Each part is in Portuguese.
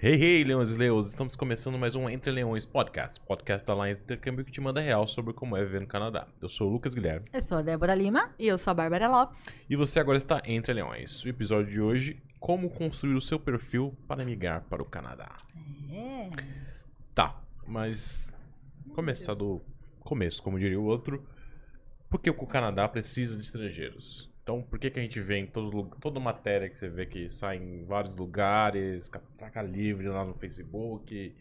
Hey, hey, leões e leões, estamos começando mais um Entre Leões Podcast, podcast da Alliance Intercâmbio que te manda real sobre como é viver no Canadá. Eu sou o Lucas Guilherme Eu sou a Débora Lima. E eu sou a Bárbara Lopes. e você agora está Entre Leões. O episódio de hoje, como construir o seu perfil para migrar para o Canadá. É. Tá, mas começar do começo, como diria o outro, por que o Canadá precisa de estrangeiros? Então, por que, que a gente vê em todo, toda matéria que você vê que sai em vários lugares, Catraca Livre lá no Facebook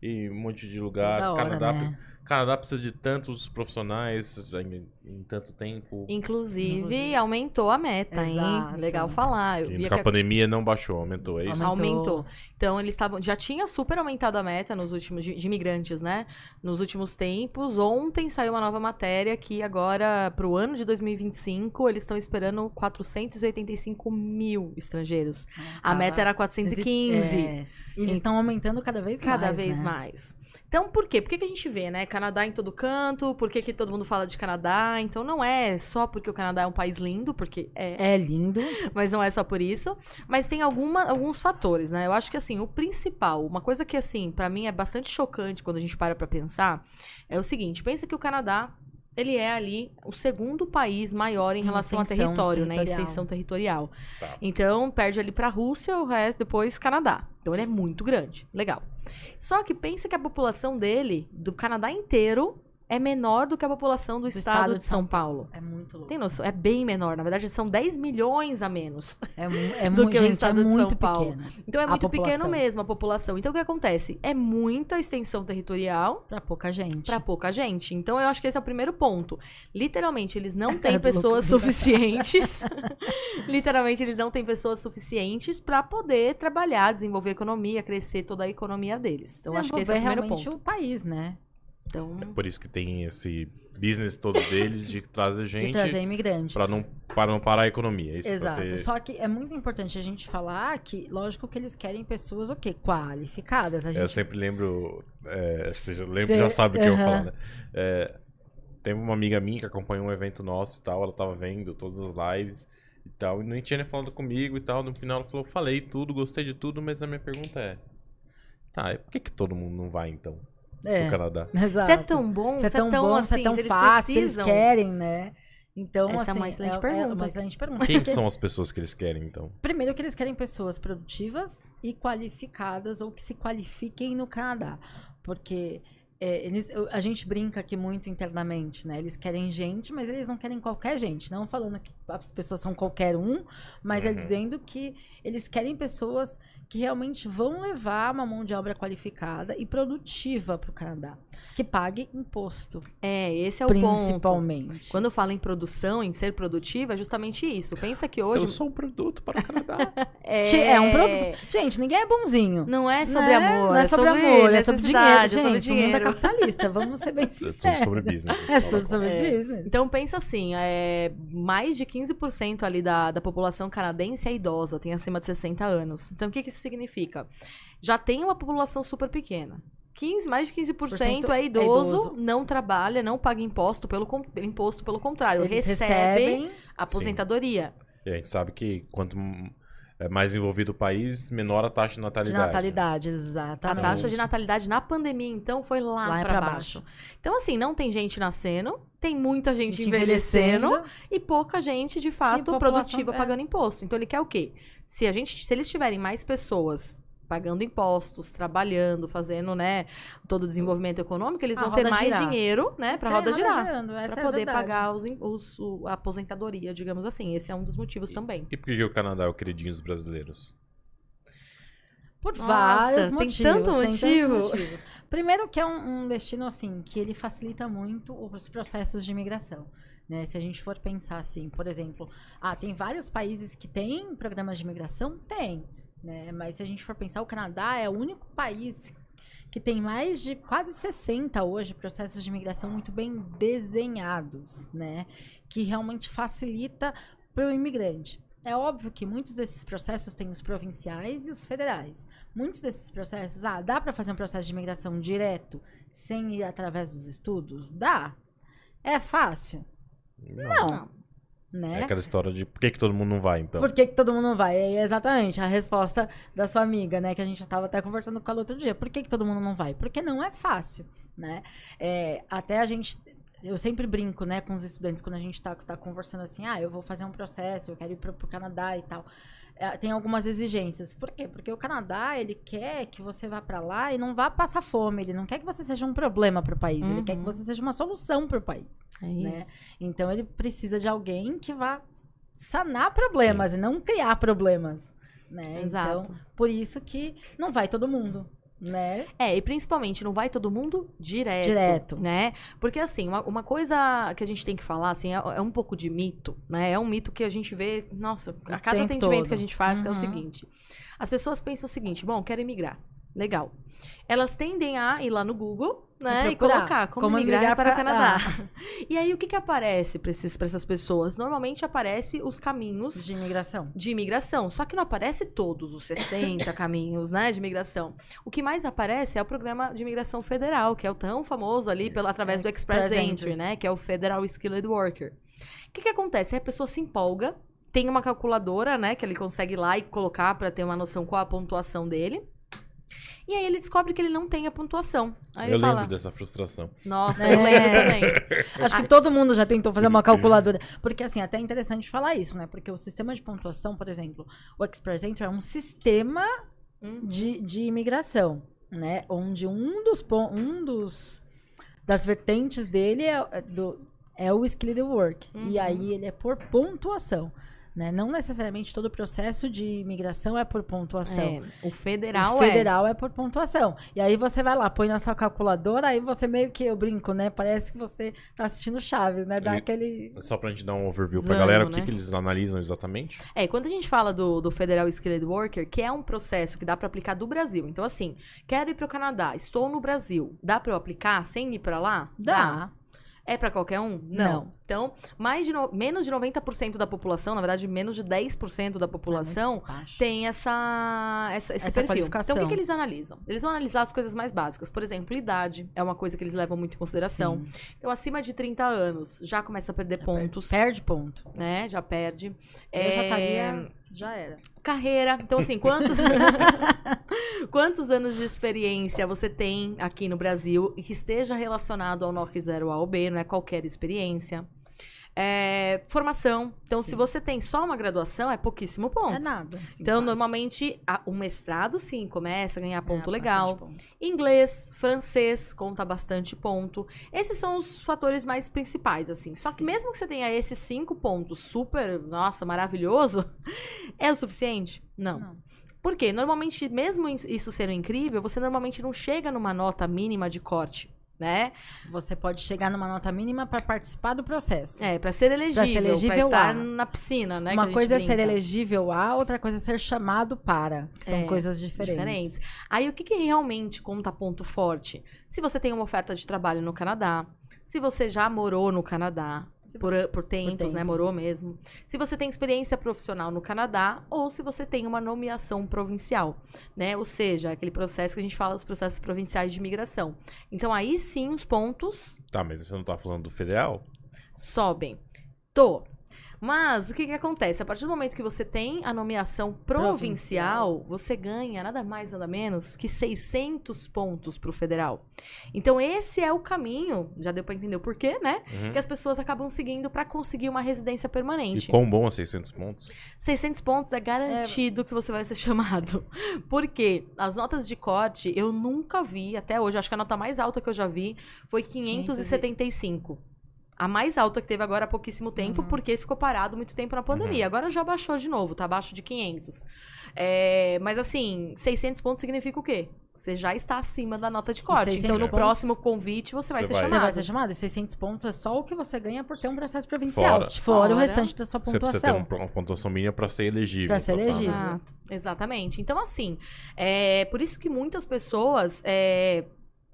e um monte de lugar. Toda hora, Canadá, né? Canadá precisa de tantos profissionais em, em tanto tempo. Inclusive, Inclusive. aumentou a meta, hein? Exato. Legal falar. Eu E a que pandemia não baixou, aumentou, é isso? Aumentou. aumentou. Então, eles estavam. Já tinha super aumentado a meta nos últimos. De, de imigrantes, né? Nos últimos tempos. Ontem saiu uma nova matéria que agora, para o ano de 2025, eles estão esperando 485 mil estrangeiros. A Tava- meta era 415. É. E eles estão aumentando cada vez Cada mais. vez né? mais. Então, por quê? Por que, que a gente vê, né? Canadá em todo canto, por que, que todo mundo fala de Canadá? Então, não é só porque o Canadá é um país lindo, porque é, É lindo. mas não é só por isso. Mas tem alguma, alguns fatores, né? Eu acho que, assim, o principal, uma coisa que, assim, pra mim é bastante chocante quando a gente para pra pensar, é o seguinte: pensa que o Canadá. Ele é ali o segundo país maior em relação a território, né? Extensão territorial. Tá. Então, perde ali pra Rússia, o resto depois Canadá. Então, ele é muito grande. Legal. Só que pensa que a população dele, do Canadá inteiro, é menor do que a população do, estado, de São Paulo. É muito louco. Tem noção? É bem menor. Na verdade, são 10 milhões a menos. É, é do que o gente, estado é de São muito Paulo. pequeno. Então é A muito pequeno mesmo a população. Então o que acontece? É muita extensão territorial Pra pouca gente. para pouca gente. Então eu acho que esse é o primeiro ponto. Literalmente, eles não têm do pessoas suficientes. Literalmente, eles não têm pessoas suficientes para poder trabalhar, desenvolver a economia, crescer toda a economia deles. Então eu acho que esse é o primeiro ponto. o país, né? Então, Por isso que tem esse business todo deles de trazer De gente trazer imigrante. para não, para não parar a economia. é Isso, pra Exato. ter- Só que é muito importante a gente falar que, lógico que eles querem pessoas, o quê? Qualificadas. A Eu gente sempre lembro, é, você já lembra, Cê- já sabe o que eu vou falar, né? É, teve uma amiga minha que acompanhou um evento nosso e tal, ela tava vendo todas as lives e tal, e não tinha nem falado comigo e tal, no final ela falou, falei tudo, gostei de tudo, mas a minha pergunta é, tá, e por que que todo mundo não vai então É, pro Canadá? exato. se é tão bom, Se é tão bom, se assim, é tão eles fácil, precisam. eles querem, né? Então, Essa é assim, uma excelente é, É pergunta. uma excelente pergunta. Quem são as pessoas que eles querem então? primeiro que eles querem pessoas produtivas e qualificadas ou que se qualifiquem no Canadá. Porque é, eles- a gente brinca aqui muito internamente, né? Eles querem gente, mas eles não querem qualquer gente. Não falando que as pessoas são qualquer um, mas é Uhum. dizendo que eles querem pessoas que realmente vão levar uma mão de obra qualificada e produtiva para o Canadá. Que pague imposto, É, esse é o ponto. principalmente. Quando eu falo em produção, em ser produtiva, é justamente isso. Pensa que hoje. Eu sou um produto para o Canadá. é... É um produto. Gente, ninguém é bonzinho. Não é sobre Né? amor, não é sobre, amor, é sobre dinheiro. necessidade, é sobre Gente, o mundo é dinheiro. capitalista, vamos ser bem é tudo sinceros. sobre business. É tudo sobre É. business. Então pensa assim, é, mais de 15% ali da, da população canadense é idosa, tem acima de 60 anos. Então o que, que isso significa? Já tem uma população super pequena. 15, mais de 15% é é idoso, idoso. não trabalha, não paga imposto, pelo, imposto pelo contrário, Eles recebe recebem aposentadoria. E a gente sabe que quanto é mais envolvido o país, menor a taxa de de natalidade. natalidade, A exatamente. taxa de natalidade na pandemia, então, foi lá, Lá é pra pra baixo. Então, assim, não tem gente nascendo, tem muita gente Gente envelhecendo, e pouca gente, de fato, produtiva é. pagando imposto. Então ele quer o quê? Se a gente, se eles tiverem mais pessoas pagando impostos, trabalhando, fazendo, né, todo o desenvolvimento econômico, eles A vão ter roda mais girar. dinheiro, né, pra Tem a roda girar, Pra é poder verdade. pagar os, os- o- a aposentadoria, digamos assim. Esse é um dos motivos também. E por que o Canadá é o queridinho dos brasileiros? Por Nossa, vários tem motivos. tanto tem tantos motivo. motivos. Primeiro que é um, um destino, assim, que ele facilita muito os processos de imigração. Né? Se a gente for pensar assim, por exemplo, ah, tem vários países que têm programas de imigração? Tem. Né? Mas se a gente for pensar, o Canadá é o único país que tem mais de quase 60 hoje processos de imigração muito bem desenhados, né? Que realmente facilita para o imigrante. É óbvio que muitos desses processos têm os provinciais e os federais. Muitos desses processos, ah, dá para fazer um processo de imigração direto sem ir através dos estudos? Dá. É fácil? Não. Né? É aquela história de por que, que todo mundo não vai, então. Por que, que todo mundo não vai? É exatamente a resposta da sua amiga, né? Que a gente já tava até conversando com ela outro dia. Por que, que todo mundo não vai? Porque não é fácil, né? É, até a gente. Eu sempre brinco, né, com os estudantes quando a gente tá, tá conversando assim, ah, eu vou fazer um processo, eu quero ir pro, pro Canadá e tal. É, tem algumas exigências. Por quê? Porque o Canadá, ele quer que você vá para lá e não vá passar fome. Ele não quer que você seja um problema para o país. Ele quer que Uhum. você seja uma solução para o país. É Né? isso. Então ele precisa de alguém que vá sanar problemas e não criar problemas, né? Exato. Então, por isso que não vai todo mundo, né? É, e principalmente não vai todo mundo direto. Direto. Né? Porque, assim, uma, uma coisa que a gente tem que falar, assim, é, é um pouco de mito, né? É um mito que a gente vê, nossa, a cada tempo atendimento todo. que a gente faz, que é o Uhum. seguinte. As pessoas pensam o seguinte, bom, quero imigrar. Legal. Elas tendem a ir lá no Google, né? E, colocar como, como migrar, migrar para o Canadá. E aí, o que que aparece para essas pessoas? Normalmente aparece os caminhos De imigração. de imigração. Só que não aparece todos os 60 caminhos, né, de imigração. O que mais aparece é o programa de imigração federal, que é o tão famoso ali pela, através do Express, Express Entry, Entry. né, que é o Federal Skilled Worker. O que que acontece? Aí a pessoa se empolga, tem uma calculadora, né, que ele consegue ir lá e colocar para ter uma noção qual a pontuação dele. E aí ele descobre que ele não tem a pontuação. Aí eu ele fala, lembro dessa frustração. nossa, É. eu lembro também. Acho que todo mundo já tentou fazer uma calculadora. Porque, assim, até é interessante falar isso, né? Porque o sistema de pontuação, por exemplo, o Express Entry é um sistema Hum. de, de imigração, né? Onde um dos, um dos das vertentes dele é, é do, é o Skilled Work. E Uhum. aí ele é por pontuação. Né? Não necessariamente todo processo de imigração é por pontuação. É, o federal, o federal é. por pontuação. E aí você vai lá, põe na sua calculadora, aí você meio que, eu brinco, né? Parece que você tá assistindo Chaves, né? Dá E- aquele... Só pra gente dar um overview pra Zano, galera, o que, né? que eles analisam exatamente? É, quando a gente fala do, do Federal Skilled Worker, que é um processo que dá pra aplicar do Brasil. Então, assim, quero ir pro Canadá, estou no Brasil. Dá pra eu aplicar sem ir pra lá? Dá. É pra qualquer um? Não. Então, mais de no- menos de 90% da população, na verdade, menos de 10% da população É tem essa, essa- esse Essa perfil. Então, o que, que eles analisam? Eles vão analisar as coisas mais básicas. Por exemplo, idade é uma coisa que eles levam muito em consideração. Sim. Então, acima de 30 anos, já começa a perder pontos, Perde ponto. né? Já perde. Eu já É, estaria... Já era. Carreira. Então, assim, quantos... quantos anos de experiência você tem aqui no Brasil que esteja relacionado ao NOC 0A ou B, não é qualquer experiência. É, formação. Então, se Sim. você tem só uma graduação, é pouquíssimo ponto. É nada. Então, quase. normalmente, a- o mestrado, sim, começa a ganhar ponto É, legal. ponto. Inglês, francês, conta bastante ponto. Esses são os fatores mais principais, assim. Só que Sim. mesmo que você tenha esses cinco pontos super, nossa, maravilhoso, é o suficiente? Não. Não. Por quê? Normalmente, mesmo isso sendo incrível, você normalmente não chega numa nota mínima de corte, né? Você pode chegar numa nota mínima para participar do processo. É, pra ser elegível, pra, elegível estar A. na piscina, né? Uma coisa é ser elegível a, outra coisa é ser chamado para. São É, coisas diferentes. diferentes. Aí o que, que realmente conta ponto forte? Se você tem uma oferta de trabalho no Canadá, se você já morou no Canadá. Por, por, tempos, né? tempos. Morou mesmo. Se você tem experiência profissional no Canadá ou se você tem uma nomeação provincial, né? Ou seja, aquele processo que a gente fala dos processos provinciais de imigração. Então aí sim os pontos Tá, mas você não tá falando do federal? sobem. Tô. Mas o que, que acontece? A partir do momento que você tem a nomeação provincial, você ganha nada mais, nada menos que 600 pontos pro federal. Então, esse é o caminho, já deu pra entender o porquê, né? Uhum. Que as pessoas acabam seguindo pra conseguir uma residência E permanente. quão bom é 600 pontos? 600 pontos é garantido que você vai ser chamado. Porque as notas de corte eu nunca vi até hoje. Acho que a nota mais alta que eu já vi foi 575. A mais alta que teve agora há pouquíssimo tempo, Uhum. porque ficou parado muito tempo na pandemia. Agora já baixou de novo, tá abaixo de 500. É, mas assim, 600 pontos significa o quê? Você já está acima da nota de corte. 600 Então no pontos- próximo convite você vai Você ser vai. Você chamado. vai ser chamado. E 600 pontos é só o que você ganha por ter um processo provincial. Fora. Fora, Fora. o restante da sua Você precisa ter pontuação. um- uma pontuação mínima pra ser elegível. Pra ser elegível. Exato, exatamente. Então, assim, é por isso que muitas pessoas é,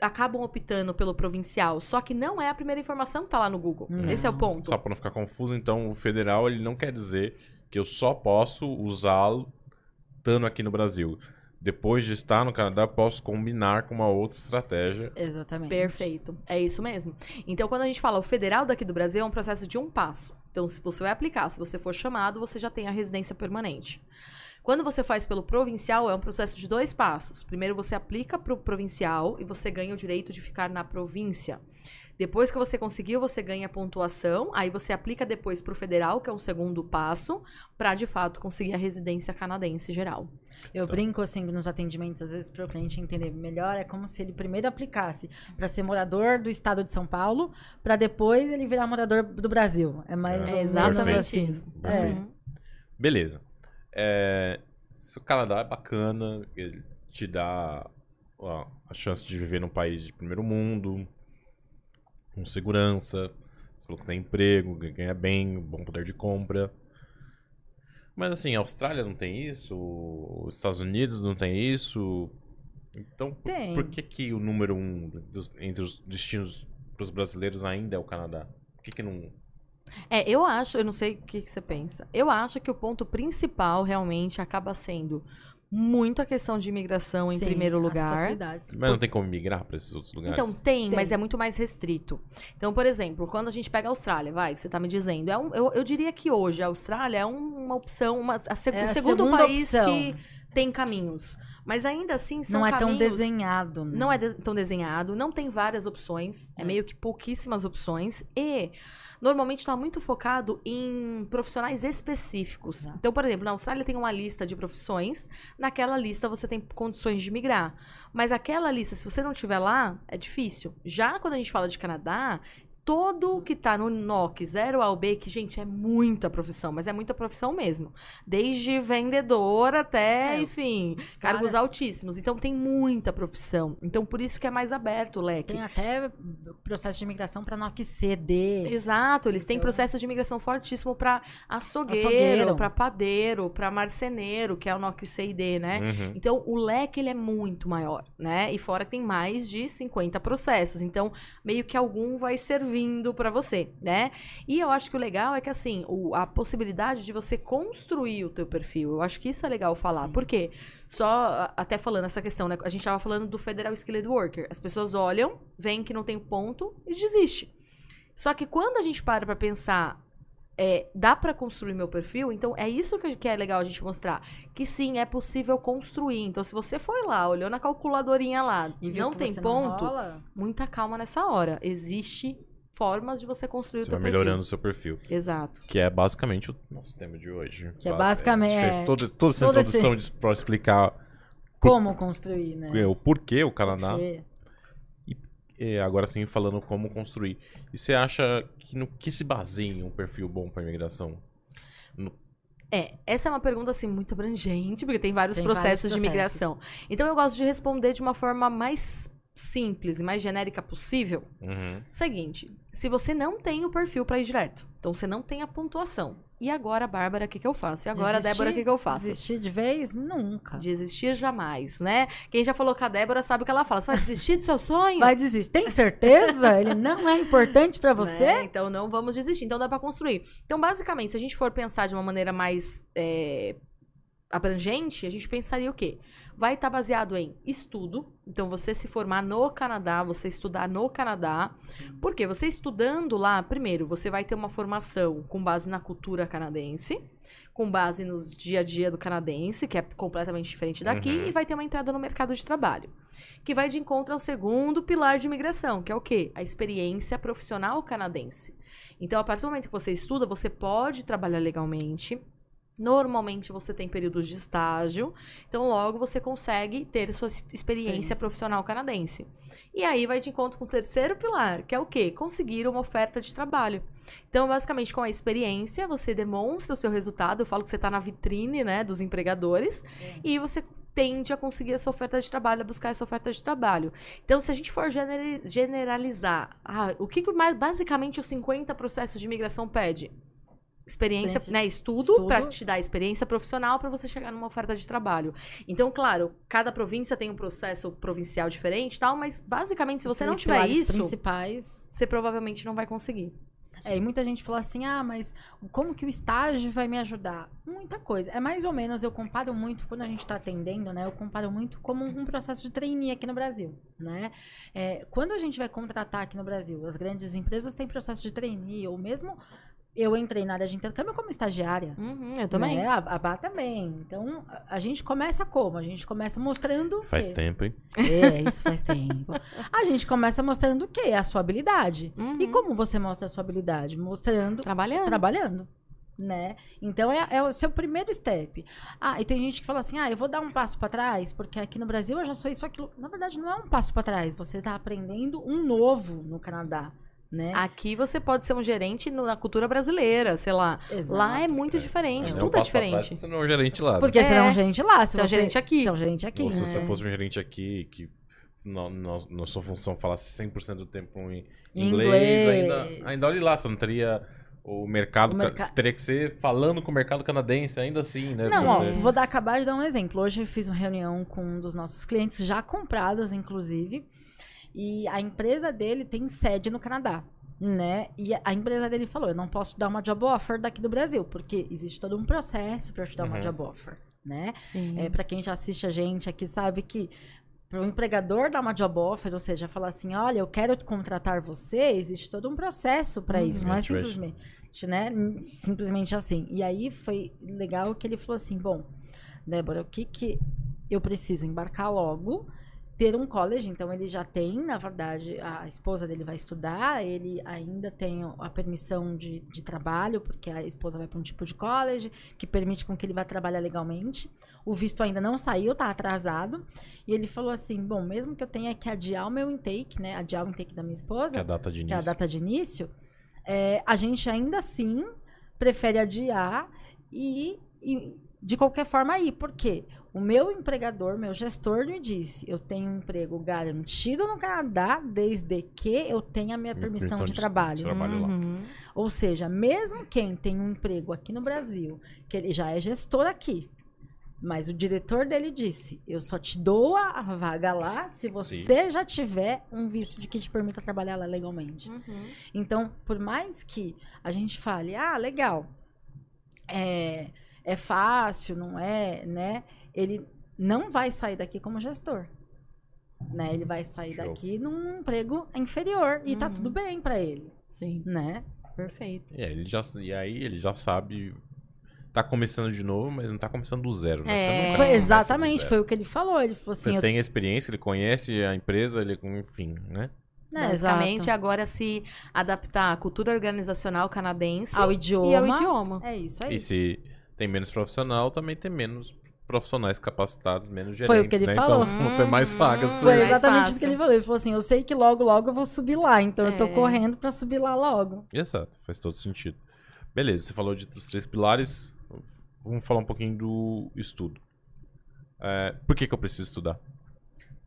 acabam optando pelo provincial. Só que não é a primeira informação que tá lá no Google. Não. Esse é o ponto. Só pra não ficar confuso, então o federal ele não quer dizer que eu só posso usá-lo estando aqui no Brasil. Depois de estar no Canadá, eu posso combinar com uma outra estratégia. Exatamente. Perfeito. É isso mesmo. Então, quando a gente fala o federal daqui do Brasil, é um processo de um passo. Então, se você vai aplicar, se você for chamado, você já tem a residência permanente. Quando você faz pelo provincial, é um processo de dois passos. Primeiro, você aplica para o provincial e você ganha o direito de ficar na província. Depois que você conseguiu, você ganha pontuação. Aí você aplica depois para o federal, que é um segundo passo, para de fato conseguir a residência canadense geral. Eu brinco assim nos atendimentos, às vezes, para o cliente entender melhor, é como se ele primeiro aplicasse para ser morador do estado de São Paulo, para depois ele virar morador do Brasil. É mais É, ou menos exatamente assim. isso. É. Beleza. É, se o Canadá é bacana, ele te dá ó, a chance de viver num país de primeiro mundo, com segurança, você falou que tem emprego, ganha bem, bom poder de compra. Mas assim, a Austrália não tem isso, os Estados Unidos não tem isso. Então, por, por que, que o número um dos- entre os destinos para os brasileiros ainda é o Canadá? Por que, que não. É, eu acho, eu não sei o que, que você pensa. Eu acho que o ponto principal realmente acaba sendo muito a questão de imigração em Sim, primeiro as lugar. Mas não tem como migrar para esses outros lugares? Então, tem, Tem. mas é muito mais restrito. Então, por exemplo, quando a gente pega a Austrália, vai, que você tá me dizendo, é um, eu, eu diria que hoje a Austrália é um- uma opção, uma, a seg- É o a segundo país opção. que tem caminhos. Mas ainda assim, são Não é tão desenhado. né? Não é de- tão desenhado, não tem várias opções, é, É. meio que pouquíssimas opções e normalmente está muito focado em profissionais específicos. Exato. Então, por exemplo, na Austrália tem uma lista de profissões, naquela lista você tem condições de migrar. Mas aquela lista, se você não tiver lá, é difícil. Já quando a gente fala de Canadá, todo que tá no NOC 0 ao B, que, gente, é muita profissão, mas é muita profissão mesmo. Desde vendedor até, É, enfim, cargos várias- altíssimos. Então tem muita profissão. Então por isso que é mais aberto o leque. Tem até processo de imigração para NOC C, D. Exato, eles têm Então- processo de imigração fortíssimo para açougueiro, Açougueiro. para padeiro, para marceneiro, que é o NOC C e D, né? Uhum. Então, o leque ele é muito maior, né? E fora tem mais de 50 processos. Então, meio que algum vai servindo para você, né? E eu acho que o legal é que, assim, o- a possibilidade de você construir o teu perfil. Eu acho que isso é legal falar. Sim. Por quê? Só, até falando essa questão, né? A gente tava falando do Federal Skilled Worker. As pessoas olham, veem que não tem ponto e desiste. Só que quando a gente para pra pensar é, dá pra construir meu perfil, então é isso que, que é legal a gente mostrar. Que sim, é possível construir. Então, se você foi lá, olhou na calculadorinha lá, E não tem ponto, Não muita calma nessa hora. Existe formas de você construir Você o teu vai perfil. melhorando o seu perfil. Exato. Que é basicamente o nosso tema de hoje. Que é basicamente- A gente fez é, toda, toda essa todo introdução de, pra explicar como construir, né? é, o porquê o Canadá. Porque- E agora sim, falando como construir. E você acha que no que se baseia um perfil bom para imigração? É, essa é uma pergunta assim muito abrangente, porque tem vários Tem processos vários de processos. migração. Então eu gosto de responder de uma forma mais simples e mais genérica possível. Uhum. Seguinte, se você não tem o perfil pra ir direto, então você não tem a pontuação. E agora, Bárbara, o que, que eu faço? E agora, Desistir- Débora, o que, que eu faço? Desistir de vez? Nunca. Desistir jamais, né? Quem já falou com a Débora sabe o que ela fala. Você vai desistir do seu sonho? Vai desistir. Tem certeza? Ele não é importante pra você? Né? Então não vamos desistir. Então dá pra construir. Então, basicamente, se a gente for pensar de uma maneira mais é, abrangente, a gente pensaria o quê? Vai estar baseado em estudo. Então, você se formar no Canadá, você estudar no Canadá. Porque você estudando lá, primeiro, você vai ter uma formação com base na cultura canadense, com base nos dia a dia do canadense, que é completamente diferente daqui, Uhum. e vai ter uma entrada no mercado de trabalho. Que vai de encontro ao segundo pilar de imigração, que é o quê? A experiência profissional canadense. Então, a partir do momento que você estuda, você pode trabalhar legalmente. Normalmente você tem períodos de estágio, então logo você consegue ter sua experiência Experiência. profissional canadense. E aí vai de encontro com o terceiro pilar, que é o quê? Conseguir uma oferta de trabalho. Então, basicamente, com a experiência, você demonstra o seu resultado. Eu falo que você está na vitrine, né, dos empregadores. E você tende a conseguir essa oferta de trabalho, a buscar essa oferta de trabalho. Então, se a gente for generalizar, ah, o que, que mais, basicamente os 50 processos de imigração pede? Experiência, né? Estudo, estudo. para te dar experiência profissional para você chegar numa oferta de trabalho. Então, claro, cada província tem um processo provincial diferente tal, mas basicamente, se Os você não três tiver isso, principais. você provavelmente não vai conseguir. É, e muita gente falou assim: ah, mas como que o estágio vai me ajudar? Muita coisa. É mais ou menos, eu comparo muito, quando a gente está atendendo, né? Eu comparo muito como um processo de trainee aqui no Brasil, né? É, quando a gente vai contratar aqui no Brasil, as grandes empresas têm processo de trainee, ou mesmo eu entrei na área de intercâmbio como estagiária. Uhum, eu também. Né? A, a Bá também. Então, a, a gente começa como? A gente começa mostrando. o Faz quê? tempo, hein? É, isso faz tempo. A gente começa mostrando o quê? A sua habilidade. Uhum. E como você mostra a sua habilidade? Mostrando Trabalhando. trabalhando, né? Então é, é o seu primeiro step. Ah, e tem gente que fala assim: "Ah, eu vou dar um passo para trás, porque aqui no Brasil eu já sou isso aquilo". Na verdade, não é um passo para trás, você tá aprendendo um novo no Canadá, né? Aqui você pode ser um gerente no- na cultura brasileira, sei lá. Exato. Lá é muito diferente, Não, tudo é diferente. Você não é um gerente lá. né? Porque você É. é um gerente lá, se Você é um gerente aqui. Você é um gerente aqui. Ou se você fosse um gerente aqui que na, sua função falasse 100% do tempo em inglês, inglês. Ainda, ainda olha lá, você não teria o mercado, O merca- teria que ser falando com o mercado canadense, ainda assim, né? Não, ó, Você- vou dar, acabar de dar um exemplo. Hoje eu fiz uma reunião com um dos nossos clientes, já comprados, inclusive, e a empresa dele tem sede no Canadá, né? E a empresa dele falou: eu não posso te dar uma job offer daqui do Brasil, porque existe todo um processo para te dar uma Uhum. job offer, né? Sim. É, para quem já assiste a gente aqui sabe que para o empregador dar uma job offer, ou seja, falar assim, olha, eu quero contratar você, existe todo um processo para isso, não é simplesmente, né? Simplesmente assim. E aí foi legal que ele falou assim, bom, Débora, o que que eu preciso embarcar logo? Ter um college, então ele já tem, na verdade, a esposa dele vai estudar, ele ainda tem a permissão de, de trabalho, porque a esposa vai para um tipo de college que permite com que ele vá trabalhar legalmente. O visto ainda não saiu, tá atrasado. E ele falou assim: bom, mesmo que eu tenha que adiar o meu intake, né? Adiar o intake da minha esposa, que é a data de que é a início. data de início, é, a gente ainda assim prefere adiar e, e de qualquer forma ir. Por quê? O meu empregador, meu gestor me disse, eu tenho um emprego garantido no Canadá desde que eu tenha a minha permissão, Permissão de, de- trabalho. de trabalho. Uhum. Ou seja, mesmo quem tem um emprego aqui no Brasil, que ele já é gestor aqui, mas o diretor dele disse: eu só te dou a vaga lá se você já tiver um visto de que te permita trabalhar lá legalmente. Uhum. Então, por mais que a gente fale, ah, legal, é, é fácil, não é, né? Ele não vai sair daqui como gestor. Né? Ele vai sair Show. daqui num emprego inferior e tá Uhum. tudo bem pra ele, Sim, né? perfeito. E, aí ele já, e aí ele já sabe. Tá começando de novo, mas não tá começando do zero. Né? É. Foi exatamente, zero. foi o que ele falou. Ele falou assim, Você eu, tem experiência, ele conhece a empresa, ele, enfim, né? né, Basicamente, exato. agora se adaptar à cultura organizacional canadense ao idioma. e ao idioma. É isso aí. E se tem menos profissional, também tem menos profissionais capacitados, menos gerentes, Foi o que ele né? falou. Então vão ter mais Hum, vagas. Foi Foi mais exatamente fácil. isso que ele falou. Ele falou assim: eu sei que logo, logo eu vou subir lá, então eu tô É. correndo pra subir lá logo. Exato, faz todo sentido. Beleza, você falou de, dos três pilares. Vamos falar um pouquinho do estudo. É, por que, que eu preciso estudar?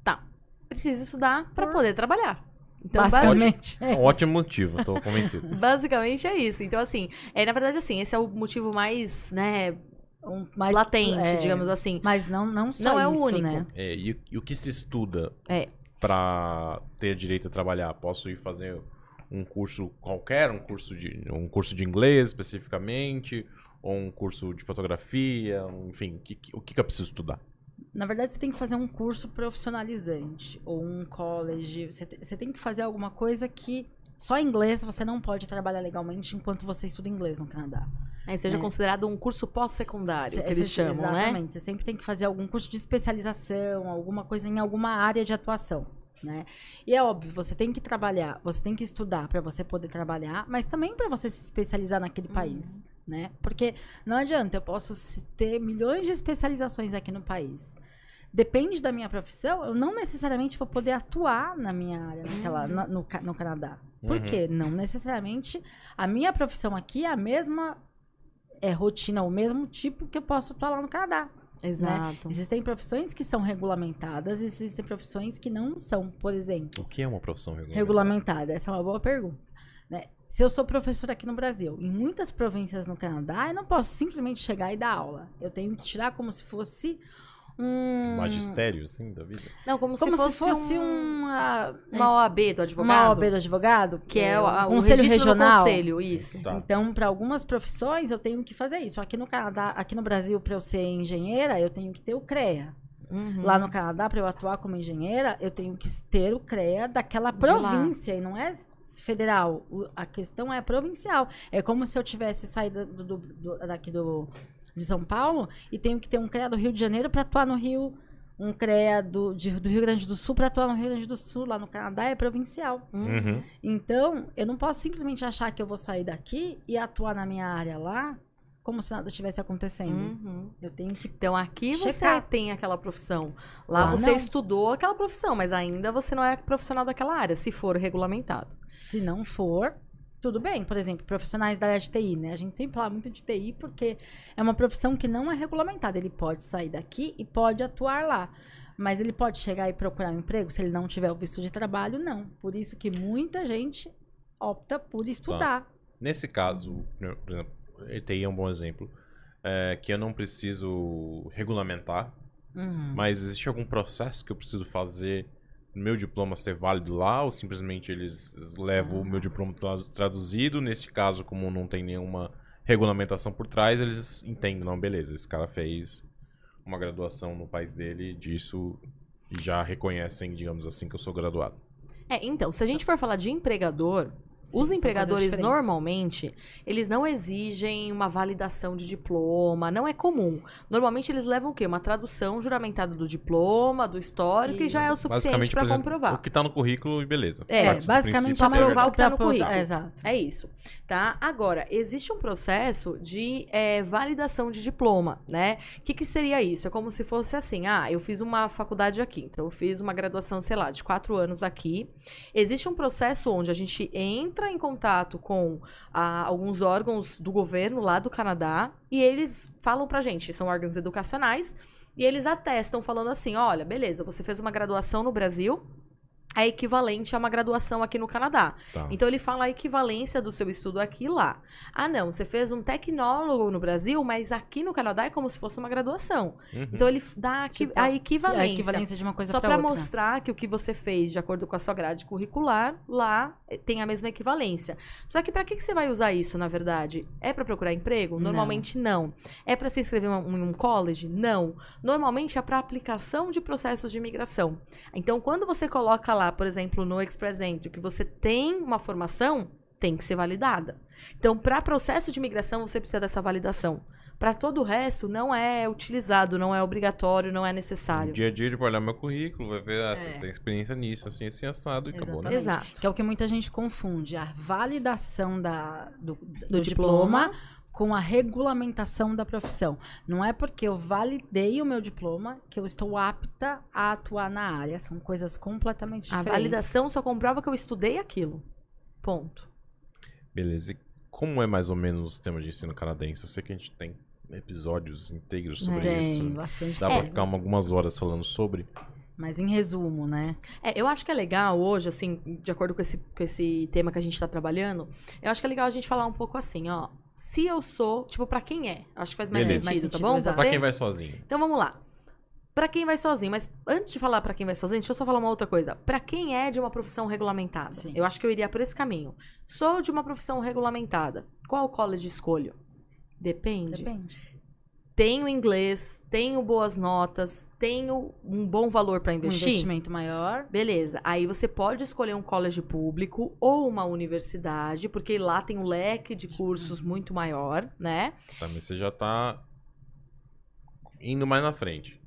Tá. Preciso estudar para poder trabalhar. Então, basi- Basicamente. É um ótimo motivo, tô convencido. basicamente é isso. Então, assim, é, na verdade, assim, esse é o motivo mais, né, Um- mais- latente, é, digamos assim. Mas não, não só Não é o único. né? É, e, e o que se estuda É. para ter direito a trabalhar? Posso ir fazer um curso qualquer, um curso de, um curso de inglês especificamente, ou um curso de fotografia, um- enfim, que- que- o que, que eu preciso estudar? Na verdade, você tem que fazer um curso profissionalizante ou um college. Você, te- você tem que fazer alguma coisa que só inglês você não pode trabalhar legalmente enquanto você estuda inglês no Canadá. Aí seja É. considerado um curso pós-secundário, que eles chamam, né? Exatamente. Você sempre tem que fazer algum curso de especialização, alguma coisa em alguma área de atuação. Né? E é óbvio, você tem que trabalhar, você tem que estudar para você poder trabalhar, mas também para você se especializar naquele Uhum. país, né? Porque não adianta, eu posso ter milhões de especializações aqui no país. Depende da minha profissão, eu não necessariamente vou poder atuar na minha área, naquela, Uhum. na- no, no Canadá. Por Uhum. quê? Não necessariamente a minha profissão aqui é a mesma é, rotina, o mesmo tipo que eu posso atuar lá no Canadá. Exato. Existem profissões que são regulamentadas, existem profissões que não são, por exemplo, O que é uma profissão regulamentar? regulamentada. Essa é uma boa pergunta. né? Se eu sou professora aqui no Brasil, em muitas províncias no Canadá, eu não posso simplesmente chegar e dar aula. Eu tenho que tirar como se fosse um. Magistério, assim, da vida? Não, como, Como se fosse, um, uma, uma OAB do advogado. uma OAB do advogado, Que é o, a- o conselho regional. conselho, isso. Tá. Então, para algumas profissões, eu tenho que fazer isso. Aqui no Canadá, aqui no Brasil, para eu ser engenheira, eu tenho que ter o CREA. Uhum. Lá no Canadá, para eu atuar como engenheira, eu tenho que ter o CREA daquela De lá. província. E não é federal. O- a questão é provincial. É como se eu tivesse saído do, do- do- daqui do, de São Paulo e tenho que ter um CREA do Rio de Janeiro para atuar no Rio. Um CREA do, de- do Rio Grande do Sul para atuar no Rio Grande do Sul. Lá no Canadá é provincial. Uhum. Então, eu não posso simplesmente achar que eu vou sair daqui e atuar na minha área lá como se nada tivesse acontecendo. Uhum. Eu tenho que. Então aqui você Checar. tem aquela profissão. Lá Lá você não. estudou aquela profissão, mas ainda você não é profissional daquela área, se for regulamentado. Se não for, tudo bem. Por exemplo, profissionais da área de TI, né? A gente sempre fala muito de TI porque é uma profissão que não é regulamentada. Ele pode sair daqui e pode atuar lá. Mas ele pode chegar e procurar um emprego se ele não tiver o visto de trabalho? Não. Por isso que muita gente opta por estudar. Nesse caso, né, por exemplo, ETI é um bom exemplo, é, que eu não preciso regulamentar, Uhum. mas existe algum processo que eu preciso fazer meu diploma ser válido lá, ou simplesmente eles levam o meu diploma tra- traduzido? Nesse caso, como não tem nenhuma regulamentação por trás, eles entendem, não, beleza, esse cara fez uma graduação no país dele disso e já reconhecem, digamos assim, que eu sou graduado. É, então, se a gente for falar de empregador, Sim, os empregadores normalmente, eles não exigem uma validação de diploma, não é comum. Normalmente eles levam o quê? Uma tradução juramentada do diploma, do histórico, e já é o suficiente para comprovar. O que tá no currículo, e beleza. É, Parte basicamente é mais provar o que tá no currículo. Exato. É isso, tá? Agora, existe um processo de é, validação de diploma, né? O que, que seria isso? É como se fosse assim, ah, eu fiz uma faculdade aqui, então eu fiz uma graduação, sei lá, de quatro anos aqui. Existe um processo onde a gente entra em contato com ah, alguns órgãos do governo lá do Canadá e eles falam pra gente, são órgãos educacionais, e eles atestam falando assim, olha, beleza, você fez uma graduação no Brasil, é equivalente a uma graduação aqui no Canadá. Tá. Então ele fala a equivalência do seu estudo aqui e lá. Ah, não, você fez um tecnólogo no Brasil, mas aqui no Canadá é como se fosse uma graduação. Uhum. Então ele dá aqui- Tipo, a equivalência. a equivalência de uma coisa Só para mostrar que o que você fez de acordo com a sua grade curricular, lá eh, tem a mesma equivalência. Só que para que, que você vai usar isso, na verdade? É para procurar emprego? Não. Normalmente não. É para se inscrever em um- em um college? Não. Normalmente é para aplicação de processos de imigração. Então, quando você coloca lá, por exemplo, no Express Entry, que você tem uma formação, tem que ser validada. Então, para processo de imigração, você precisa dessa validação. Para todo o resto, não é utilizado, não é obrigatório, não é No necessário. dia a dia ele vai olhar meu currículo, vai ver, ah, É. você tem experiência nisso, assim, assim, assado, e acabou, né? Exatamente. Exato. Que é o que muita gente confunde. A validação da, do, do Do diploma, diploma. Com a regulamentação da profissão. Não é porque eu validei o meu diploma que eu estou apta a atuar na área. São coisas completamente A diferentes. validação só comprova que eu estudei aquilo. Ponto. Beleza. E como é mais ou menos o sistema de ensino canadense? Eu sei que a gente tem episódios inteiros sobre Tem isso. bastante Dá É. pra ficar uma- algumas horas falando sobre. Mas em resumo, né? É, eu acho que é legal hoje, assim, de acordo com esse, com esse tema que a gente tá trabalhando, eu acho que é legal a gente falar um pouco assim, ó. Se eu sou, tipo, pra quem é? Acho que faz mais Beleza. sentido, Mais tá bom? Pra quem vai sozinho. Então vamos lá. Pra quem vai sozinho, mas antes de falar pra quem vai sozinho, deixa eu só falar uma outra coisa. Pra quem é de uma profissão regulamentada, Sim. eu acho que eu iria por esse caminho. Sou de uma profissão regulamentada. Qual college escolho? Depende. Depende. Tenho inglês, tenho boas notas, tenho um bom valor pra Um investir. investimento maior. Beleza. Aí você pode escolher um college público ou uma universidade, porque lá tem um leque de cursos muito maior, né? Tá, mas você já tá indo mais na frente.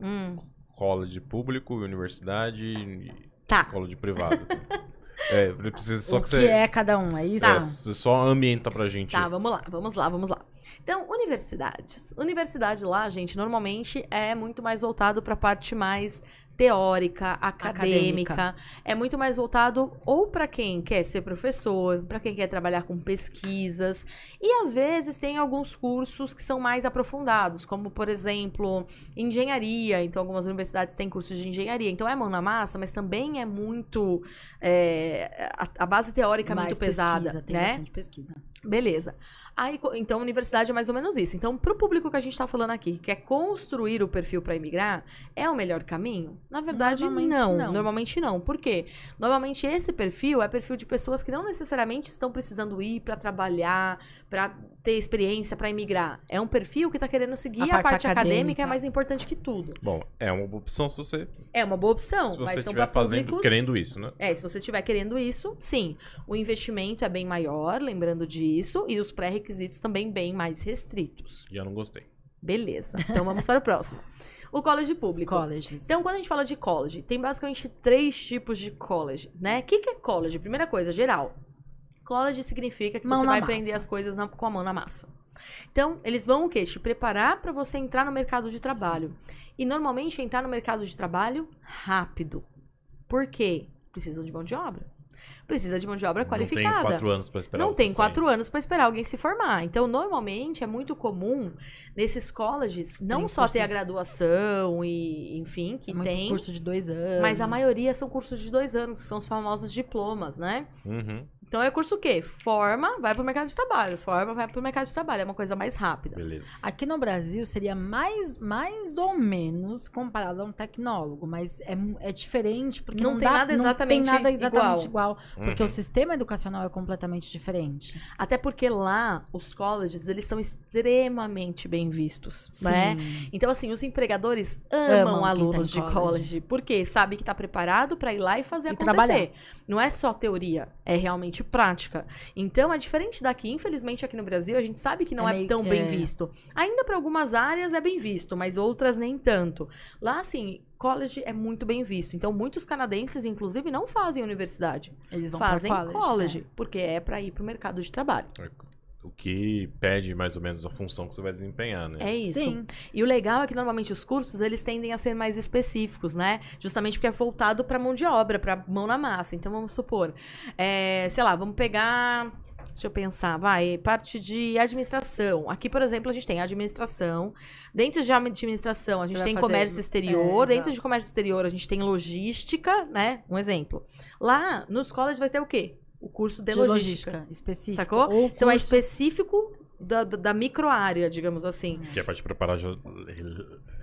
Hum, College público, universidade e tá. college privado. é, precisa só o que, que, você, é cada um, é isso? é, você só ambienta pra gente. Tá, vamos lá, vamos lá, vamos lá. Então, universidades. Universidade lá, gente, normalmente é muito mais voltado para a parte mais teórica, acadêmica. Acadêmica. É muito mais voltado ou para quem quer ser professor, para quem quer trabalhar com pesquisas. E às vezes tem alguns cursos que são mais aprofundados, como por exemplo, engenharia. Então, algumas universidades têm cursos de engenharia. Então, é mão na massa, mas também é muito. é, a, a base teórica é Mais muito pesada, pesquisa, tem né? bastante pesquisa. Beleza. Aí, então, universidade é mais ou menos isso. Então, pro público que a gente tá falando aqui, que quer construir o perfil para imigrar, é o melhor caminho? Na verdade, Normalmente não. não. Normalmente não. Por quê? Normalmente esse perfil é perfil de pessoas que não necessariamente estão precisando ir para trabalhar, para ter experiência, para emigrar. É um perfil que está querendo seguir A a parte, parte acadêmica, acadêmica. é mais importante que tudo. Bom, é uma opção se você, É uma boa opção, se você estiver fazendo, públicos... querendo isso, né? É, se você estiver querendo isso, sim. O investimento é bem maior, lembrando disso, e os pré-requisitos também bem mais restritos. Já não gostei. Beleza. Então vamos para o próximo. O college público. Colleges. Então, quando a gente fala de college, tem basicamente três tipos de college, né? O que, que é college? Primeira coisa, geral. College significa que Mão você vai massa. aprender as coisas na- com a mão na massa. Então, eles vão o quê? Te preparar para você entrar no mercado de trabalho. E normalmente entrar no mercado de trabalho rápido. Por quê? Precisam de mão de obra. Precisa de mão de obra Não qualificada. tem quatro anos pra esperar Não tem sair. quatro anos para esperar alguém se formar. Então, normalmente, é muito comum nesses colleges não Tem só ter a cursos- graduação e, enfim, que É muito tem, curso de dois anos. mas a maioria são cursos de dois anos, que são os famosos diplomas, né? Uhum, Então, é curso o quê? Forma, vai pro mercado de trabalho. Forma, vai pro mercado de trabalho. É uma coisa mais rápida. beleza. Aqui no Brasil seria mais, mais ou menos comparado a um tecnólogo, mas é, é diferente porque Não não, tem dá- nada exatamente não tem nada exatamente igual, porque Uhum. o sistema educacional é completamente diferente. Até porque lá, os colleges, eles são extremamente bem vistos, né? Sim. Então, assim, os empregadores amam, Amam alunos tá em de college. college, porque sabe que tá preparado para ir lá e fazer E acontecer. trabalhar. Não é só teoria, é realmente prática. Então, é diferente daqui. Infelizmente, aqui no Brasil, a gente sabe que não É é, meio- tão bem é. visto. Ainda para algumas áreas é bem visto, mas outras nem tanto. Lá, assim, college é muito bem visto. Então, muitos canadenses, inclusive, não fazem universidade. Eles vão Fazem college, college, né? porque é para ir pro mercado de trabalho. O que pede mais ou menos a função que você vai desempenhar, né? É isso. Sim. E o legal é que normalmente os cursos eles tendem a ser mais específicos, né? Justamente porque é voltado para mão de obra, para mão na massa. Então vamos supor, é, sei lá, vamos pegar, deixa eu pensar, vai, parte de administração. Aqui, por exemplo, a gente tem administração. Dentro de administração, a gente tem fazer- comércio exterior. é, Dentro exato. de comércio exterior, a gente tem logística, né? Um exemplo. Lá nos colleges vai ter o quê? O curso de, De logística. específico. Sacou? Ou Então é curso- específico da, da, da microárea, digamos assim. Que é pra te preparar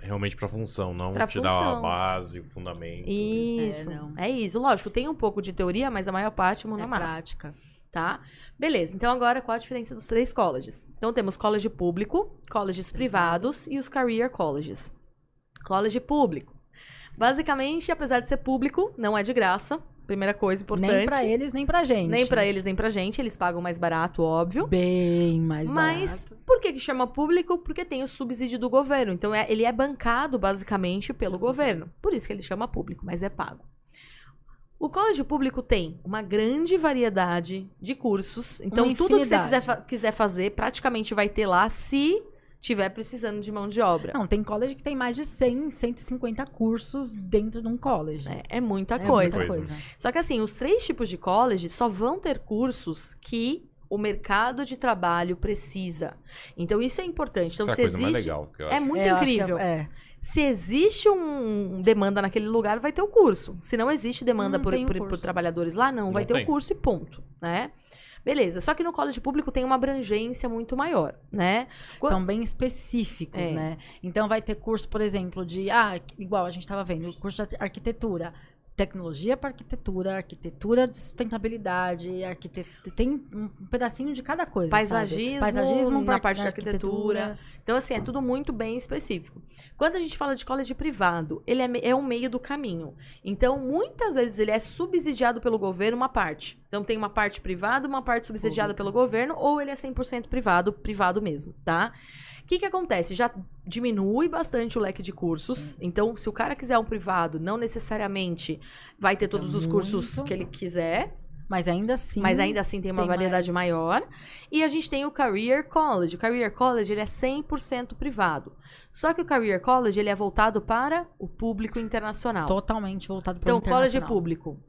realmente pra função, não Pra te dar função. uma base, o fundamento. Isso. É, não. É, isso. Lógico, tem um pouco de teoria, mas a maior parte é mão é na massa. prática. Tá? Beleza. Então, agora, qual a diferença dos três colleges? Então, temos college público, colleges privados e os career colleges. College público. Basicamente, apesar de ser público, não é de graça. Primeira coisa importante. Nem pra eles, nem pra gente. Nem pra eles, nem pra gente. Eles pagam mais barato, óbvio. Bem mais Mas barato. por que, que chama público? Porque tem o subsídio do governo. Então é- ele é bancado basicamente pelo governo. Por isso que ele chama público, mas é pago. O colégio público tem uma grande variedade de cursos. Então tudo que você quiser, fa- quiser fazer, praticamente vai ter lá se tiver precisando de mão de obra. Não, tem college que tem mais de 100, 150 cursos dentro de um college. É, é muita É coisa. muita Coisa. Só que assim, os três tipos de college só vão ter cursos que o mercado de trabalho precisa. Então isso é importante. Então Essa é a se existe legal que eu é muito É, eu acho que incrível. É, é. Se existe um demanda naquele lugar, vai ter o curso. Se não existe demanda Não por, o por- curso. por trabalhadores lá, não, vai Não ter tem. o curso e ponto, né? Beleza. Só que no college público tem uma abrangência muito maior, né? São bem específicos, É. né? Então vai ter curso, por exemplo, de. Ah, igual a gente estava vendo, curso de arquitetura. Tecnologia para arquitetura, arquitetura de sustentabilidade, arquitetura. Tem um pedacinho de cada coisa. sabe? Paisagismo, Paisagismo na parte de arquitetura. Então, assim, é tudo muito bem específico. Quando a gente fala de college privado, ele é, é um meio do caminho. Então, muitas vezes ele é subsidiado pelo governo uma parte. Então, tem uma parte privada, uma parte subsidiada pelo governo, ou ele é 100% privado, privado mesmo, tá? O que que acontece? Já diminui bastante o leque de cursos. Então, se o cara quiser um privado, não necessariamente vai ter todos os cursos que ele quiser. Mas ainda assim. Mas ainda assim tem uma tem variedade mais. maior. E a gente tem o Career College. O Career College ele é 100% privado. Só que o Career College ele é voltado para o público internacional. totalmente voltado para Então, o college internacional. público,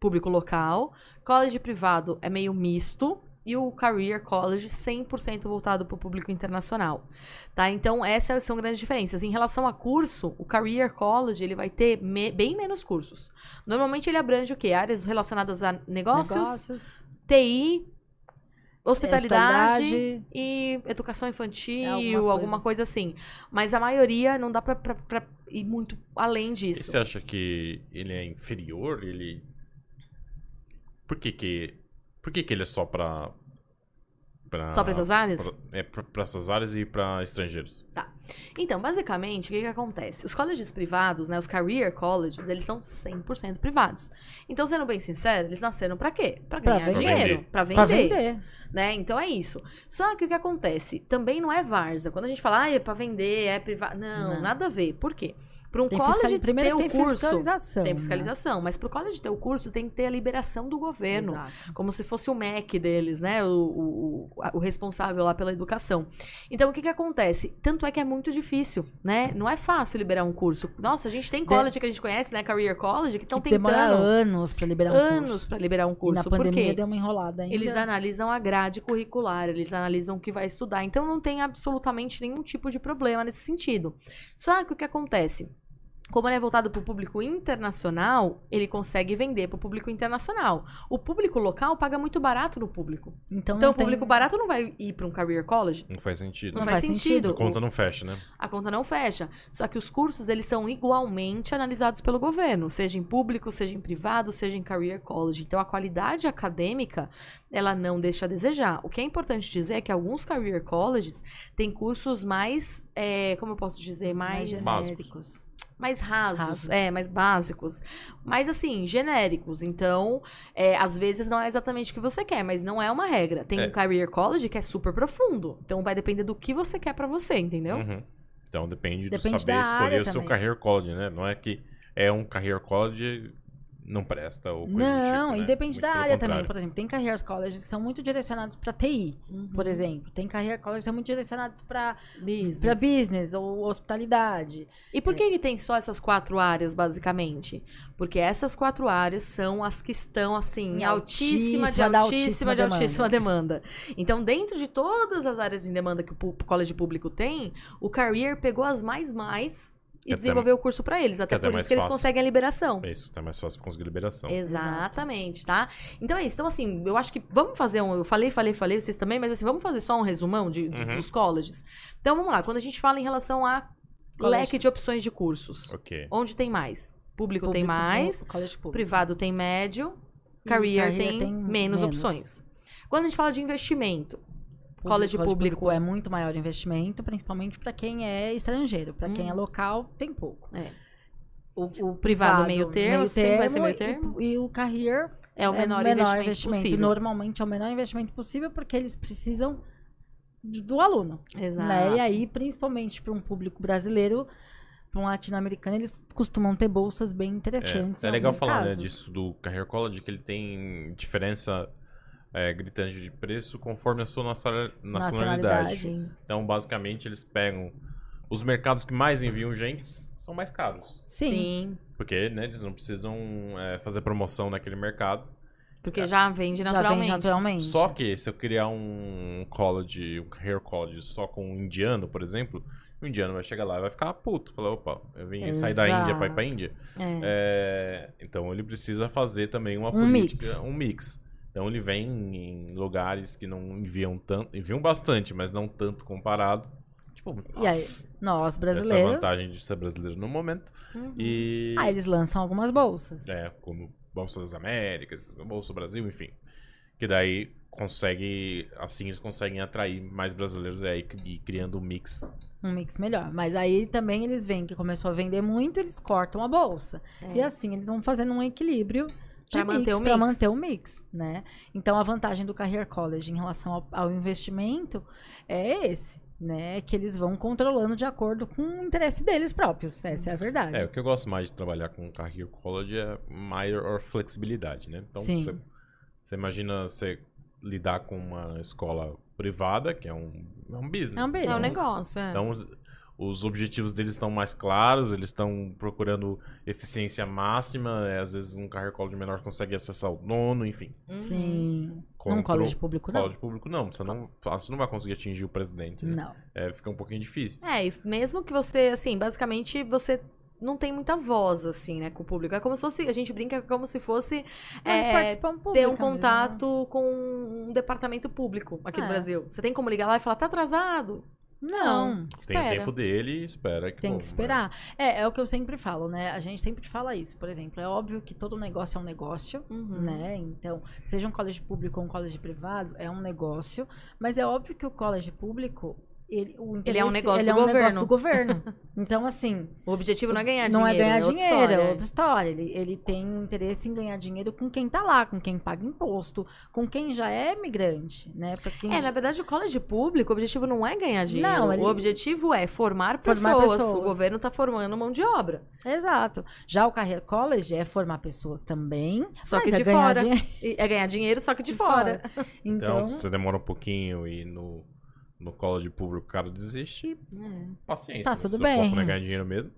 público local. College privado é meio misto. E o Career College 100% voltado para o público internacional. Tá? Então, essas são grandes diferenças. Em relação a curso, o Career College ele vai ter me- bem menos cursos. Normalmente ele abrange o quê? Áreas relacionadas a negócios, Negócios. TI, Hospitalidade, Hospitalidade. e educação infantil, É, alguma coisas. coisa assim. Mas a maioria não dá pra ir muito além E disso. você acha que ele é inferior? Ele. Por que que. Por que que ele é só pra. pra Só pra essas áreas? pra- é, pra, pra essas áreas e pra estrangeiros. Então, basicamente, o que, que acontece? Os colleges privados, né, os career colleges, eles são 100% privados. Então, sendo bem sincero, eles nasceram pra quê? Pra Pra ganhar vender. dinheiro, pra vender, Pra vender. né? Então é isso. Só que o que acontece? Também não é várzea. Quando a gente fala, ah, é pra vender, é privado. Não, Não. nada a ver. Por quê? Para um Tem college Primeiro ter tem o curso, fiscalização. tem né? fiscalização, mas pro college ter o curso tem que ter a liberação do governo. Exato. Como se fosse o MEC deles, né? O, o, o- o responsável lá pela educação. Então, o que que acontece? Tanto é que é muito difícil, né? Não é fácil liberar um curso. Nossa, a gente tem college que a gente conhece, né? Career College, que estão que demora tentando anos pra liberar um anos curso. para liberar um E curso. na Por pandemia deu uma enrolada ainda. Eles analisam a grade curricular, eles analisam o que vai estudar. Então não tem absolutamente nenhum tipo de problema nesse sentido. Só que o que acontece? Como ele é voltado para o público internacional, ele consegue vender para o público internacional. O público local paga muito barato no público. Então, Então, o público tem... barato não vai ir para um career college. Não faz sentido. Não, Não faz, faz sentido. A conta não fecha, né? A conta não fecha. Só que os cursos, eles são igualmente analisados pelo governo, seja em público, seja em privado, seja em career college. Então, a qualidade acadêmica, ela não deixa a desejar. O que é importante dizer é que alguns career colleges têm cursos mais, é, como eu posso dizer, mais... mais Básicos. Mais rasos, Rasos. é, mais básicos, mais assim, genéricos. Então, é, às vezes não é exatamente o que você quer, mas não é uma regra. Tem É. um career college que é super profundo. Então vai depender do que você quer pra você, entendeu? Uhum. Então depende, Depende do saber escolher o seu também. career college, né? Não é que é um career college não presta ou coisa do Não, tipo, e né? depende Muito da área também. contrário. Por exemplo, tem career colleges que são muito direcionados pra TI, Uhum. por exemplo. Tem career colleges que são muito direcionados pra Business. pra business ou hospitalidade. E por que ele tem só essas quatro áreas, basicamente? Porque essas quatro áreas são as que estão, assim, em altíssima, de altíssima da altíssima, de altíssima demanda. Então, dentro de todas as áreas em demanda que o colégio público tem, o Career pegou as mais mais e Que é desenvolveu o curso pra eles. Até até por mais isso que eles fácil. conseguem a liberação. É isso, tá mais fácil conseguir liberação. Exatamente, tá? Então é isso. Então, assim, eu acho que vamos fazer um. Eu falei, falei, falei, vocês também, mas assim, vamos fazer só um resumão de, de- Uhum. dos colleges. Então vamos lá. Quando a gente fala em relação a College. leque de opções de cursos, Ok. onde tem mais? Público, tem Público, mais, College público. privado tem médio, career, career tem, tem menos, menos. opções. Quando a gente fala de investimento, Público- college público- é muito maior o investimento, principalmente para quem é estrangeiro. Para quem é Uhum. local, tem pouco. É. O, o Privado, meio termo, sempre vai ser meio e- termo. E, o career é o menor, investimento, possível. Normalmente é o menor investimento possível porque eles precisam de- do aluno. Exato. Né? E aí, principalmente para um público brasileiro, para um latino-americano, eles costumam ter bolsas bem interessantes. É, é legal falar né, disso do Career College, que ele tem diferença é, gritante de preço conforme a sua nacional- nacionalidade. Nacionalidade. Então, basicamente, eles pegam os mercados que mais enviam gente são mais caros. Sim. Sim. Porque né, eles não precisam é, fazer promoção naquele mercado. Porque já vende Já naturalmente. vem naturalmente. Só que se eu criar um college, um career college só com um indiano, por exemplo, o indiano vai chegar lá e vai ficar puto. Falar, opa, eu vim sair da Índia pra ir pra Exato. Índia. É. É, então ele precisa fazer também uma Um política, mix. um mix. Então ele vem em lugares que não enviam tanto, enviam bastante, mas não tanto comparado. Tipo, E aí, nossa, nós essa brasileiros. vantagem de ser brasileiro no momento. Uhum. E Ah, eles lançam algumas bolsas. é, como Bolsa das Américas, Bolsa Brasil, enfim. Que daí consegue, assim eles conseguem atrair mais brasileiros aí e criando um mix. Um mix melhor. Mas aí também eles veem que começou a vender muito, eles cortam a bolsa. É. E assim eles vão fazendo um equilíbrio Pra manter o mix. manter o mix, né? Então a vantagem do Career College em relação ao, ao investimento é esse, né? Que eles vão controlando de acordo com o interesse deles próprios. Essa é a verdade. É, o que eu gosto mais de trabalhar com Career College é maior flexibilidade, né? Então, Sim. você, você imagina você lidar com uma escola privada, que é um, é um business. É um business. É um Então, negócio, é. Então, os, os objetivos deles estão mais claros, eles estão procurando eficiência máxima. é, às vezes, um Career College menor consegue acessar o nono, enfim. Uhum. Sim. Contra Num o college público, não. College público, não. Você não, você não vai conseguir atingir o presidente. né? Não. É, fica um pouquinho difícil. É, e mesmo que você, assim, basicamente você não tem muita voz, assim, né, com o público. É como se fosse, a gente brinca como se fosse É, um ter um mesmo, né? contato com um departamento público aqui no É. Brasil. Você tem como ligar lá e falar, tá atrasado? Não, Tem o espera. tempo dele e espera que tem bom, que né? esperar. É, é o que eu sempre falo, né? A gente sempre fala isso. Por exemplo, é óbvio que todo negócio é um negócio, Uhum. né? Então, seja um colégio público ou um colégio privado, é um negócio. Mas é óbvio que o colégio público, ele, o Ele é um negócio ele do é um governo. negócio do governo. Então, assim, O objetivo não é ganhar não dinheiro. é ganhar outra dinheiro, história. é outra história. Ele, ele tem um interesse em ganhar dinheiro com quem tá lá, com quem paga imposto, com quem já é migrante, né? É, já- na verdade, o college público, o objetivo não é ganhar dinheiro. Não, ele- O objetivo é formar pessoas. Formar pessoas. O governo tá formando mão de obra. Exato. Já o Career College é formar pessoas também, Só mas que é de ganhar fora. dinheiro É ganhar dinheiro, só que de, de fora. Então, Então, se você demora um pouquinho e no, no college público o cara desiste, É. paciência. Tá, tudo bem. foco não é ganhar dinheiro mesmo.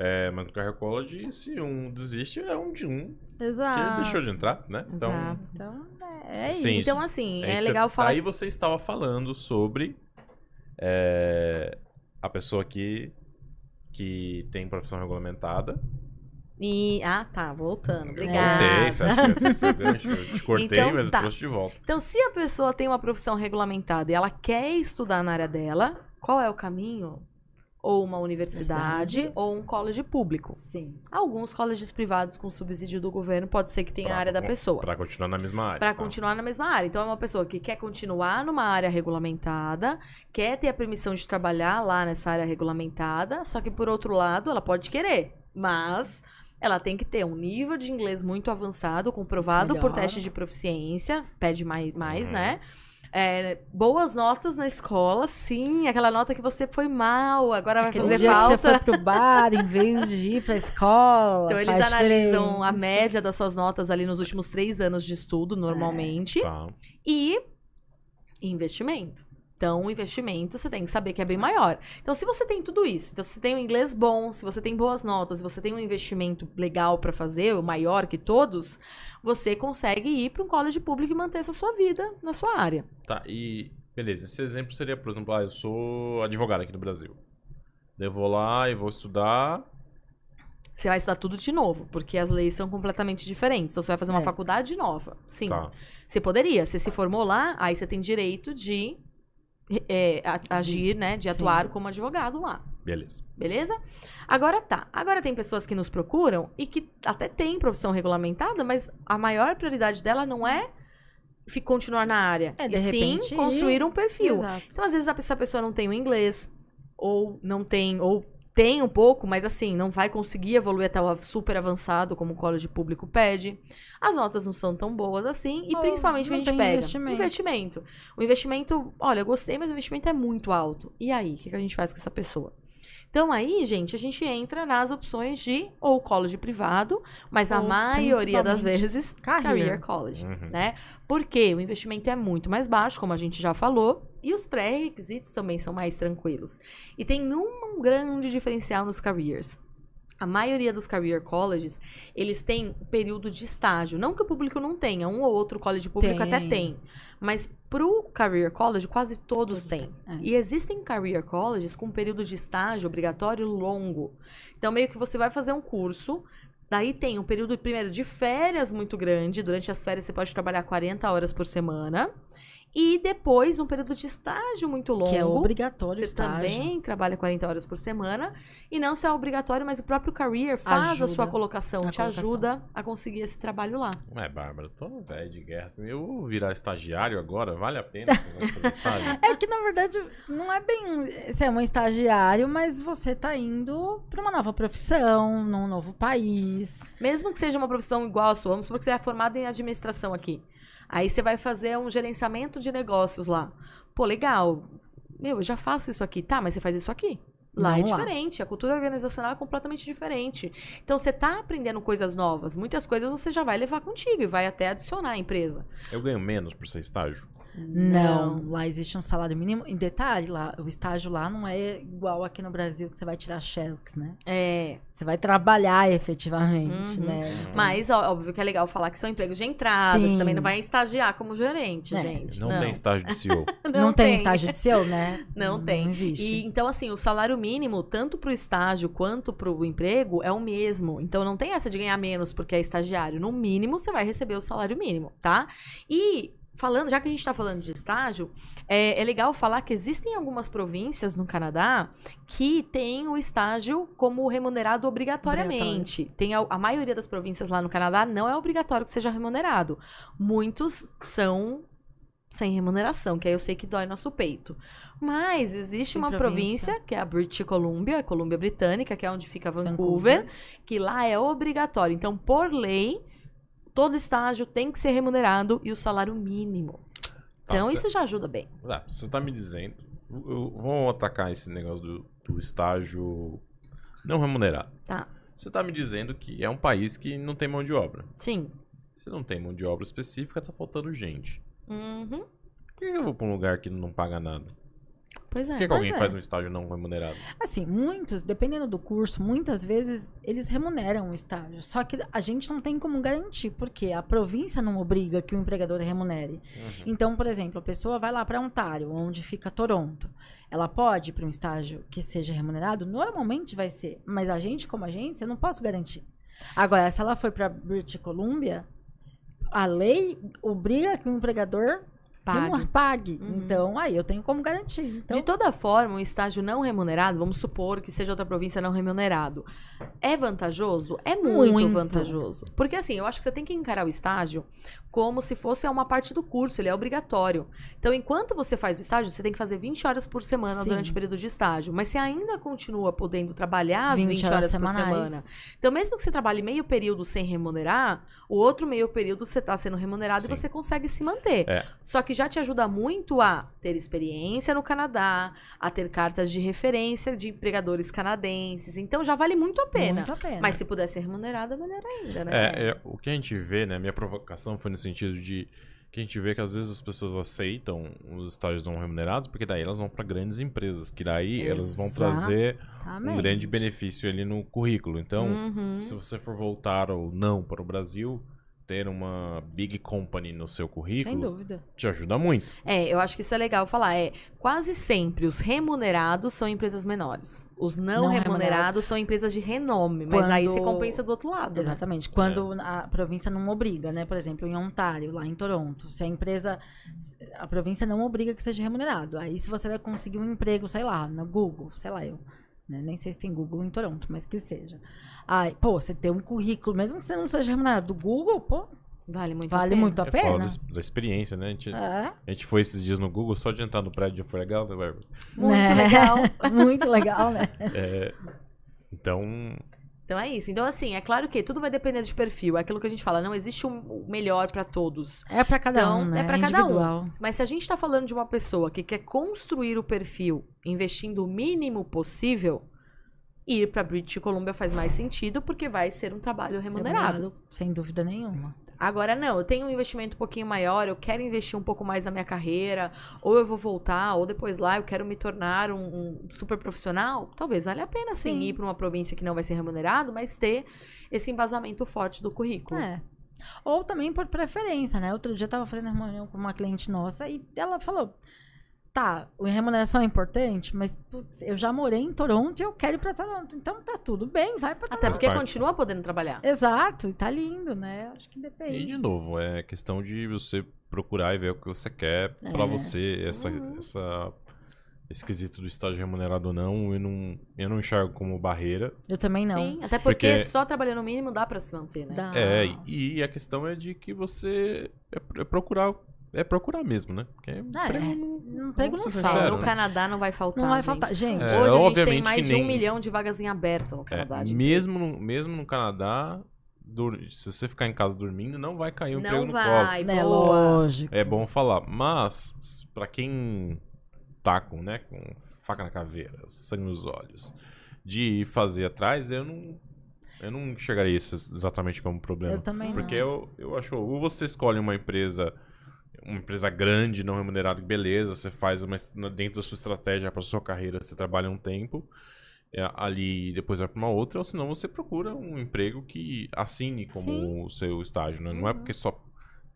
É, mas no Career College, se um desiste, é um de um. Que exato. deixou de entrar, né? Então, Exato. Então, é, é isso. isso. Então, assim, é você- legal falar. Aí você estava falando sobre é, a pessoa que, que tem profissão regulamentada. E... Ah, tá, voltando. Eu Obrigada. cortei, você acha é? Eu te cortei, Então, mas eu tá. trouxe de volta. Então, se a pessoa tem uma profissão regulamentada e ela quer estudar na área dela, qual é o caminho? Ou uma universidade, Universidade. ou um college público. Sim. Alguns colleges privados com subsídio do governo pode ser que tenha Pra- a área da pessoa. Pra continuar na mesma área. Pra tá? continuar na mesma área. Então, é uma pessoa que quer continuar numa área regulamentada, quer ter a permissão de trabalhar lá nessa área regulamentada, só que, por outro lado, ela pode querer, mas ela tem que ter um nível de inglês muito avançado, comprovado por Melhor. teste de proficiência, pede mais, mais Uhum. né? É, boas notas na escola, sim, aquela nota que você foi mal, agora vai Aquele fazer dia que você falta. foi pro bar em vez de ir pra escola. Então, eles analisam diferença. a média das suas notas ali nos últimos três anos de estudo, normalmente. Tá. e investimento. Então, o investimento você tem que saber que é bem maior. Então, se você tem tudo isso, então se você tem um inglês bom, se você tem boas notas, se você tem um investimento legal pra fazer, o maior que todos, você consegue ir para um college público e manter essa sua vida na sua área. Tá, e beleza, esse exemplo seria, por exemplo, ah, eu sou advogado aqui no Brasil. Eu vou lá e vou estudar. Você vai estudar tudo de novo, porque as leis são completamente diferentes. Então, você vai fazer uma É. faculdade nova. Sim. Tá. Você poderia. Você se formou lá, aí você tem direito de é, agir, né? De Sim. atuar como advogado lá. Beleza. Beleza? Agora tá. Agora tem pessoas que nos procuram e que até têm profissão regulamentada, mas a maior prioridade dela não é continuar na área. É, de e repente, sim construir um perfil. Exato. Então, às vezes, a- essa pessoa não tem o inglês, ou não tem, ou tem um pouco, mas assim, não vai conseguir evoluir até o super avançado, como o college público pede. As notas não são tão boas assim, e Ou principalmente o que a gente pega. investimento. investimento. O investimento, olha, eu gostei, mas o investimento é muito alto. E aí, o que que a gente faz com essa pessoa? Então aí, gente, a gente entra nas opções de ou college privado, mas a Ou, maioria das vezes career. career college, Uhum. né? Porque o investimento é muito mais baixo, como a gente já falou, e os pré-requisitos também são mais tranquilos. E tem um grande diferencial nos careers. A maioria dos career colleges, eles têm período de estágio. Não que o público não tenha, um ou outro college público até Tem. tem. Mas pro career college, quase todos Todos têm. têm, é. E existem career colleges com período de estágio obrigatório longo. Então, meio que você vai fazer um curso, daí tem um período, primeiro, de férias muito grande. Durante as férias, você pode trabalhar 40 horas por semana. E depois, um período de estágio muito longo. Que é obrigatório Você estágio. também trabalha 40 horas por semana. E não se é obrigatório, mas o próprio career faz a Ajuda sua colocação, a te colocação. ajuda a conseguir esse trabalho lá. Ué, Bárbara, tô velho de guerra. Eu vou virar estagiário agora? Vale a pena fazer estágio? É que, na verdade, não é bem. Você é um estagiário, mas você tá indo pra uma nova profissão, num novo país. Mesmo que seja uma profissão igual a sua, vamos supor que você é formado em administração aqui. Aí você vai fazer um gerenciamento de negócios lá. Pô, legal. Meu, eu já faço isso aqui. Tá, mas você faz isso aqui. Lá é Não lá. diferente, a cultura organizacional é completamente diferente. Então você tá aprendendo coisas novas. Muitas coisas você já vai levar contigo e vai até adicionar à empresa. Eu ganho menos por ser estágio? Não. Lá existe um salário mínimo. Em detalhe, lá, o estágio lá não é igual aqui no Brasil, que você vai tirar xerox, né? É. Você vai trabalhar efetivamente, Uhum. né? Mas, ó, óbvio que é legal falar que são empregos de entrada. Você Sim. também não vai estagiar como gerente, É, gente. Não, tem estágio de CEO. Não, tem estágio de seu, né? Não tem. Não existe. E, então, assim, o salário mínimo, tanto pro estágio quanto pro emprego, é o mesmo. Então não tem essa de ganhar menos porque é estagiário. No mínimo, você vai receber o salário mínimo, tá? E falando, já que a gente está falando de estágio, é, é, legal falar que existem algumas províncias no Canadá que têm o estágio como remunerado obrigatoriamente. Obrigatório. Tem a, a, maioria das províncias lá no Canadá não é obrigatório que seja remunerado. Muitos são sem remuneração, que aí eu sei que dói nosso peito. Mas existe Tem uma província? província? que é a British Columbia, a Colômbia Britânica, que é onde fica Vancouver, Vancouver, que lá é obrigatório. Então, por lei, todo estágio tem que ser remunerado e o salário mínimo. Então, Nossa. isso já ajuda bem. Ah, você está me dizendo. Eu, vamos atacar esse negócio do, do estágio não remunerado. Tá. Você está me dizendo que é um país que não tem mão de obra. Sim. Se não tem mão de obra específica, tá faltando gente. Uhum. Por que eu vou para um lugar que não paga nada? Pois é. Por que, que alguém é. faz um estágio não remunerado? Assim, muitos, dependendo do curso, muitas vezes eles remuneram o estágio. Só que a gente não tem como garantir, porque a província não obriga que o empregador remunere. Uhum. Então, por exemplo, a pessoa vai lá para Ontário, onde fica Toronto. Ela pode ir para um estágio que seja remunerado? Normalmente vai ser. Mas a gente, como agência, eu não posso garantir. Agora, se ela foi para British Columbia, a lei obriga que o empregador pague. pague. Uhum. Então, aí eu tenho como garantir. Então... De toda forma, um estágio não remunerado, vamos supor que seja outra província não remunerado, é vantajoso? É muito, muito, vantajoso. Porque assim, eu acho que você tem que encarar o estágio como se fosse uma parte do curso, ele é obrigatório. Então, enquanto você faz o estágio, você tem que fazer 20 horas por semana Sim. durante o período de estágio. Mas você ainda continua podendo trabalhar as 20, 20 horas, horas por semana. Então, mesmo que você trabalhe meio período sem remunerar, o outro meio período você está sendo remunerado Sim. e você consegue se manter. É. Só que já te ajuda muito a ter experiência no Canadá, a ter cartas de referência de empregadores canadenses. Então, já vale muito a pena. Muito a pena. Mas se puder ser remunerada, melhor ainda, né? É, é, o que a gente vê, né? Minha provocação foi no sentido de que a gente vê que às vezes as pessoas aceitam os estágios não remunerados, porque daí elas vão para grandes empresas, que daí Exatamente. elas vão trazer um grande benefício ali no currículo. Então, uhum. se você for voltar ou não para o Brasil, ter uma big company no seu currículo Sem dúvida. te ajuda muito. É, eu acho que isso é legal falar. É, quase sempre os remunerados são empresas menores. Os não, não remunerados, remunerados, são empresas de renome, mas Quando... aí você compensa do outro lado. Né? Exatamente. Né? Quando é. a província não obriga, né? Por exemplo, em Ontário, lá em Toronto, se a empresa. A província não obriga que seja remunerado. Aí se você vai conseguir um emprego, sei lá, no Google, sei lá eu. Né? Nem sei se tem Google em Toronto, mas que seja. Ai, pô, você tem um currículo, mesmo que você não seja remunerado do Google, pô. Vale muito vale a pena. muito a pena. É da, experiência, né? A gente, é. a gente foi esses dias no Google só de entrar no prédio foi legal, né, Bárbara? Muito né? legal. muito legal, né? É, então, então é isso. Então, assim, é claro que tudo vai depender de perfil. É aquilo que a gente fala, não existe um melhor para todos. É para cada então, um, né? É para cada um. Mas se a gente tá falando de uma pessoa que quer construir o perfil investindo o mínimo possível, ir para British Columbia faz mais sentido porque vai ser um trabalho remunerado. remunerado. Sem dúvida nenhuma. Agora, não, eu tenho um investimento um pouquinho maior, eu quero investir um pouco mais na minha carreira, ou eu vou voltar, ou depois lá eu quero me tornar um, um super profissional. Talvez valha a pena, sim, sim. ir para uma província que não vai ser remunerado, mas ter esse embasamento forte do currículo. É. Ou também por preferência, né? Outro dia eu tava fazendo uma reunião com uma cliente nossa e ela falou: tá, a remuneração é importante, mas putz, eu já morei em Toronto e eu quero ir pra Toronto. Então tá tudo bem, vai pra Toronto. Até porque continua podendo trabalhar. Exato, e tá lindo, né? Acho que depende. E de novo, é questão de você procurar e ver o que você quer é. pra você. Essa, uhum. essa, esse quesito do estágio remunerado ou não, eu não, eu não enxergo como barreira. Eu também não. Sim, até porque, porque... só trabalhando no mínimo dá pra se manter, né? Dá. É, e a questão é de que você é, é procurar é procurar mesmo, né? Porque é, emprego não, emprego não falta. No Canadá não vai faltar. Não vai faltar. Gente, é, hoje a gente tem mais de um milhão de vagas em aberto no é, Canadá. É, mesmo, no, mesmo no Canadá, se você ficar em casa dormindo, não vai cair um não emprego vai, no colo. É lógico. É bom falar. Mas, pra quem tá com, né, com faca na caveira, sangue nos olhos, de fazer atrás, eu não eu não enxergaria isso exatamente como problema. Eu também Porque não. eu, eu acho, ou você escolhe uma empresa uma empresa grande, não remunerada, beleza, você faz uma, dentro da sua estratégia para sua carreira, você trabalha um tempo é, ali e depois vai para uma outra, ou senão você procura um emprego que assine como Sim. o seu estágio, né? Não é uhum. porque só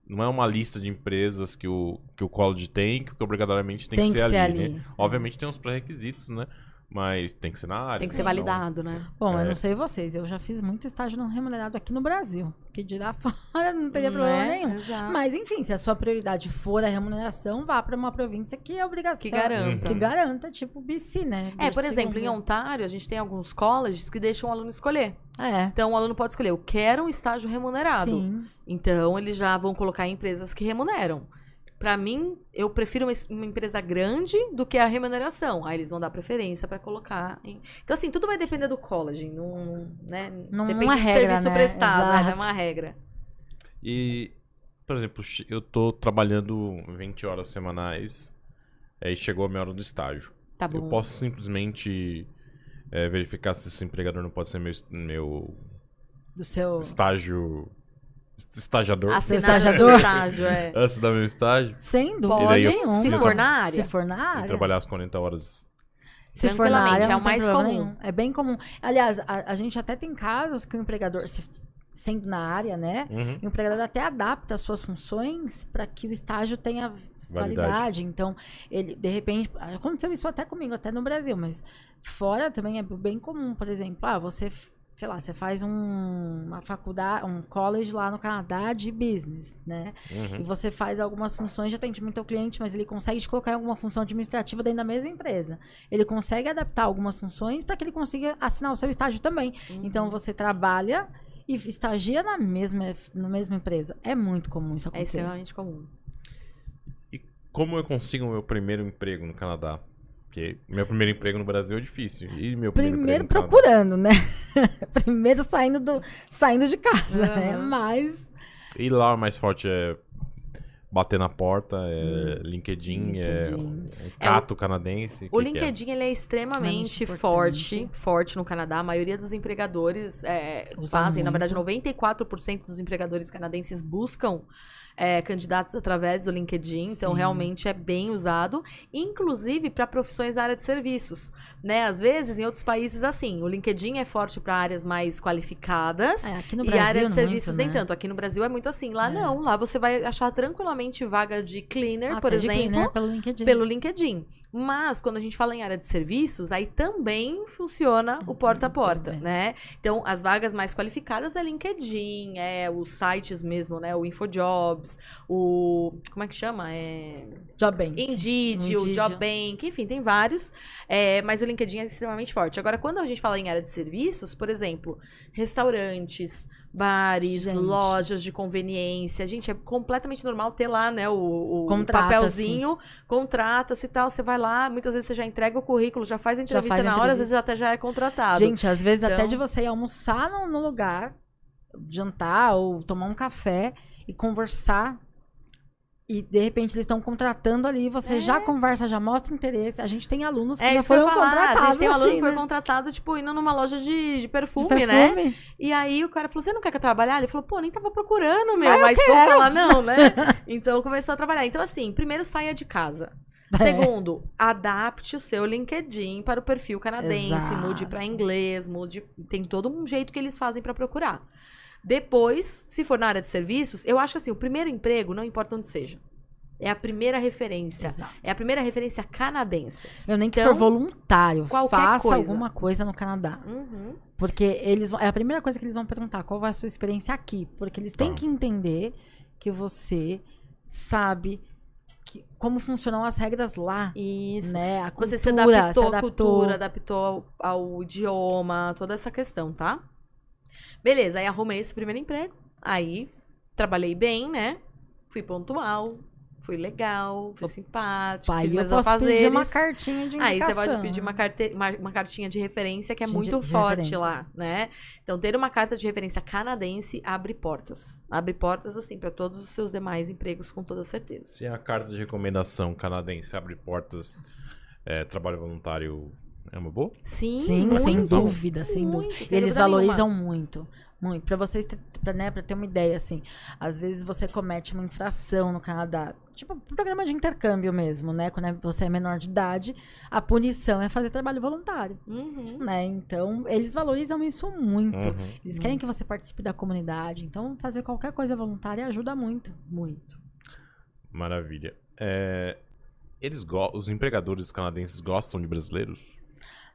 não é uma lista de empresas que o, que o college tem, que obrigatoriamente tem, tem que, ser, que ali, ser ali. Né? Obviamente tem uns pré-requisitos, né? Mas tem que ser na área. Tem que ser validado, né? Bom, eu É. não sei vocês, eu já fiz muito estágio não remunerado aqui no Brasil. Que dirá fora não teria problema Né? nenhum. Exato. Mas, enfim, se a sua prioridade for a remuneração, vá para uma província que é obrigação. Que garanta. Que garanta, tipo BC, né? É, por exemplo, em. Ontário, a gente tem alguns colleges que deixam o aluno escolher. É. Então, o aluno pode escolher, eu quero um estágio remunerado. Sim. Então, eles já vão colocar em empresas que remuneram. Pra mim, eu prefiro uma, uma empresa grande do que a remuneração. Aí eles vão dar preferência pra colocar. em- Então, assim, tudo vai depender do college. Não, né? Não- Depende uma do regra, serviço né? prestado. né? Exato. É uma regra. E, por exemplo, eu tô trabalhando 20 horas semanais, aí chegou a minha hora do estágio. Tá bom. Eu posso simplesmente é, verificar se esse empregador não pode ser meu, meu Do seu. estágio. Estagiador. Assinar estagiador? estágio, é. Antes da meu estágio. Sem dúvida Pode, daí eu- nenhuma. se for na área. Se for na E área. trabalhar as 40 horas. Se for na área, é o mais comum. nenhum. É bem comum. Aliás, a, a gente até tem casos que o empregador, se- sendo na área, né? Uhum. O empregador até adapta as suas funções para que o estágio tenha Validade. validade. Então, ele, de repente, aconteceu isso até comigo, até no Brasil, mas fora também é bem comum, por exemplo, ah, você, sei lá, você faz um, uma faculdade, um college lá no Canadá de business, né? E Uhum. você faz algumas funções de atendimento ao cliente, mas ele consegue te colocar em alguma função administrativa dentro da mesma empresa. Ele consegue adaptar algumas funções para que ele consiga assinar o seu estágio também. Uhum. Então você trabalha e estagia na mesma, na mesma empresa. É muito comum isso É acontecer. extremamente comum. E como eu consigo o meu primeiro emprego no Canadá? Porque meu primeiro emprego no Brasil é difícil. E meu primeiro, Primeiro procurando, né? Primeiro saindo, do, saindo de casa, né? Aham. Mas E lá o mais forte é bater na porta, é LinkedIn, Hum. LinkedIn. é um cato canadense. O que que é? LinkedIn ele é extremamente forte, forte no Canadá. A maioria dos empregadores é, fazem, na muito. verdade, 94% dos empregadores canadenses buscam é, candidatos através do LinkedIn. Então, Sim. realmente é bem usado, inclusive para profissões da área de serviços. Né? Às vezes, em outros países, assim, o LinkedIn é forte para áreas mais qualificadas. é, aqui no e Brasil a área de serviços muito, nem né? tanto. Aqui no Brasil é muito assim. Lá É. não. Lá você vai achar tranquilamente vaga de cleaner, por Até de exemplo cleaner pelo LinkedIn. pelo LinkedIn. Mas quando a gente fala em área de serviços, aí também funciona o porta a porta, também. né? Então, as vagas mais qualificadas é LinkedIn, é os sites mesmo, né? O InfoJobs, o como é que chama? É Job Bank. Indeed, o Indeed. JobBank, enfim, tem vários. É, mas o LinkedIn é extremamente forte. Agora, quando a gente fala em área de serviços, por exemplo, restaurantes, bares, Gente. lojas de conveniência, gente, é completamente normal ter lá, né, o, o papelzinho, contrata-se e tal, você vai lá, muitas vezes você já entrega o currículo, já faz a entrevista faz na hora, às entrevista. vezes até já é contratado. Gente, às vezes até Então- de você ir almoçar no, no lugar, jantar ou tomar um café e conversar. E de repente eles estão contratando ali, você É. já conversa, já mostra interesse. A gente tem alunos que é já foram contratados. A gente tem um aluno assim, que foi né? contratado, tipo, indo numa loja de, de De perfume, né? perfume. E aí o cara falou: Você não quer que eu trabalhar? Ele falou: Pô, nem tava procurando, meu, Ah, mas vou falar não, né? então começou a trabalhar. Então, assim, primeiro saia de casa. É. Segundo, adapte o seu LinkedIn para o perfil canadense, Exato. mude para inglês, mude. Tem todo um jeito que eles fazem para procurar. Depois, se for na área de serviços, eu acho assim: o primeiro emprego, não importa onde seja. É a primeira referência. Exato. É a primeira referência canadense. Eu nem que Então, for voluntário, faça coisa. alguma coisa no Canadá. Uhum. Porque eles vão- é a primeira coisa que eles vão perguntar, qual vai a sua experiência aqui? Porque eles têm Tá. que entender que você sabe que- como funcionam as regras lá, Isso. né? A cultura, Você se adaptou, se à adaptou. cultura, adaptou ao, ao idioma, toda essa questão, tá? Beleza, aí arrumei esse primeiro emprego. Aí trabalhei bem, né? Fui pontual, fui legal, fui simpático, Pai, fiz eu meus afazeres. pedir uma cartinha de Aí indicação. você pode pedir uma, carte... uma, uma cartinha de referência que é De- muito de forte referência. lá, né? Então, ter uma carta de referência canadense abre portas. Abre portas, assim, para todos os seus demais empregos, com toda certeza. Se a carta de recomendação canadense abre portas, é, trabalho voluntário é uma boa? Sim, Sim, muito, sem dúvida, sem muito, dúvida. sem Eles dúvida nenhuma. valorizam muito, muito. Pra vocês, ter- pra, né, pra ter uma ideia, assim, às vezes você comete uma infração no Canadá, tipo, um programa de intercâmbio mesmo, né? Quando é- você é menor de idade, a punição é fazer trabalho voluntário, Uhum. né? Então, eles valorizam isso muito. Uhum. Eles querem que você participe da comunidade. Então, fazer qualquer coisa voluntária ajuda muito. Muito. Maravilha. É, eles go- os empregadores canadenses gostam de brasileiros?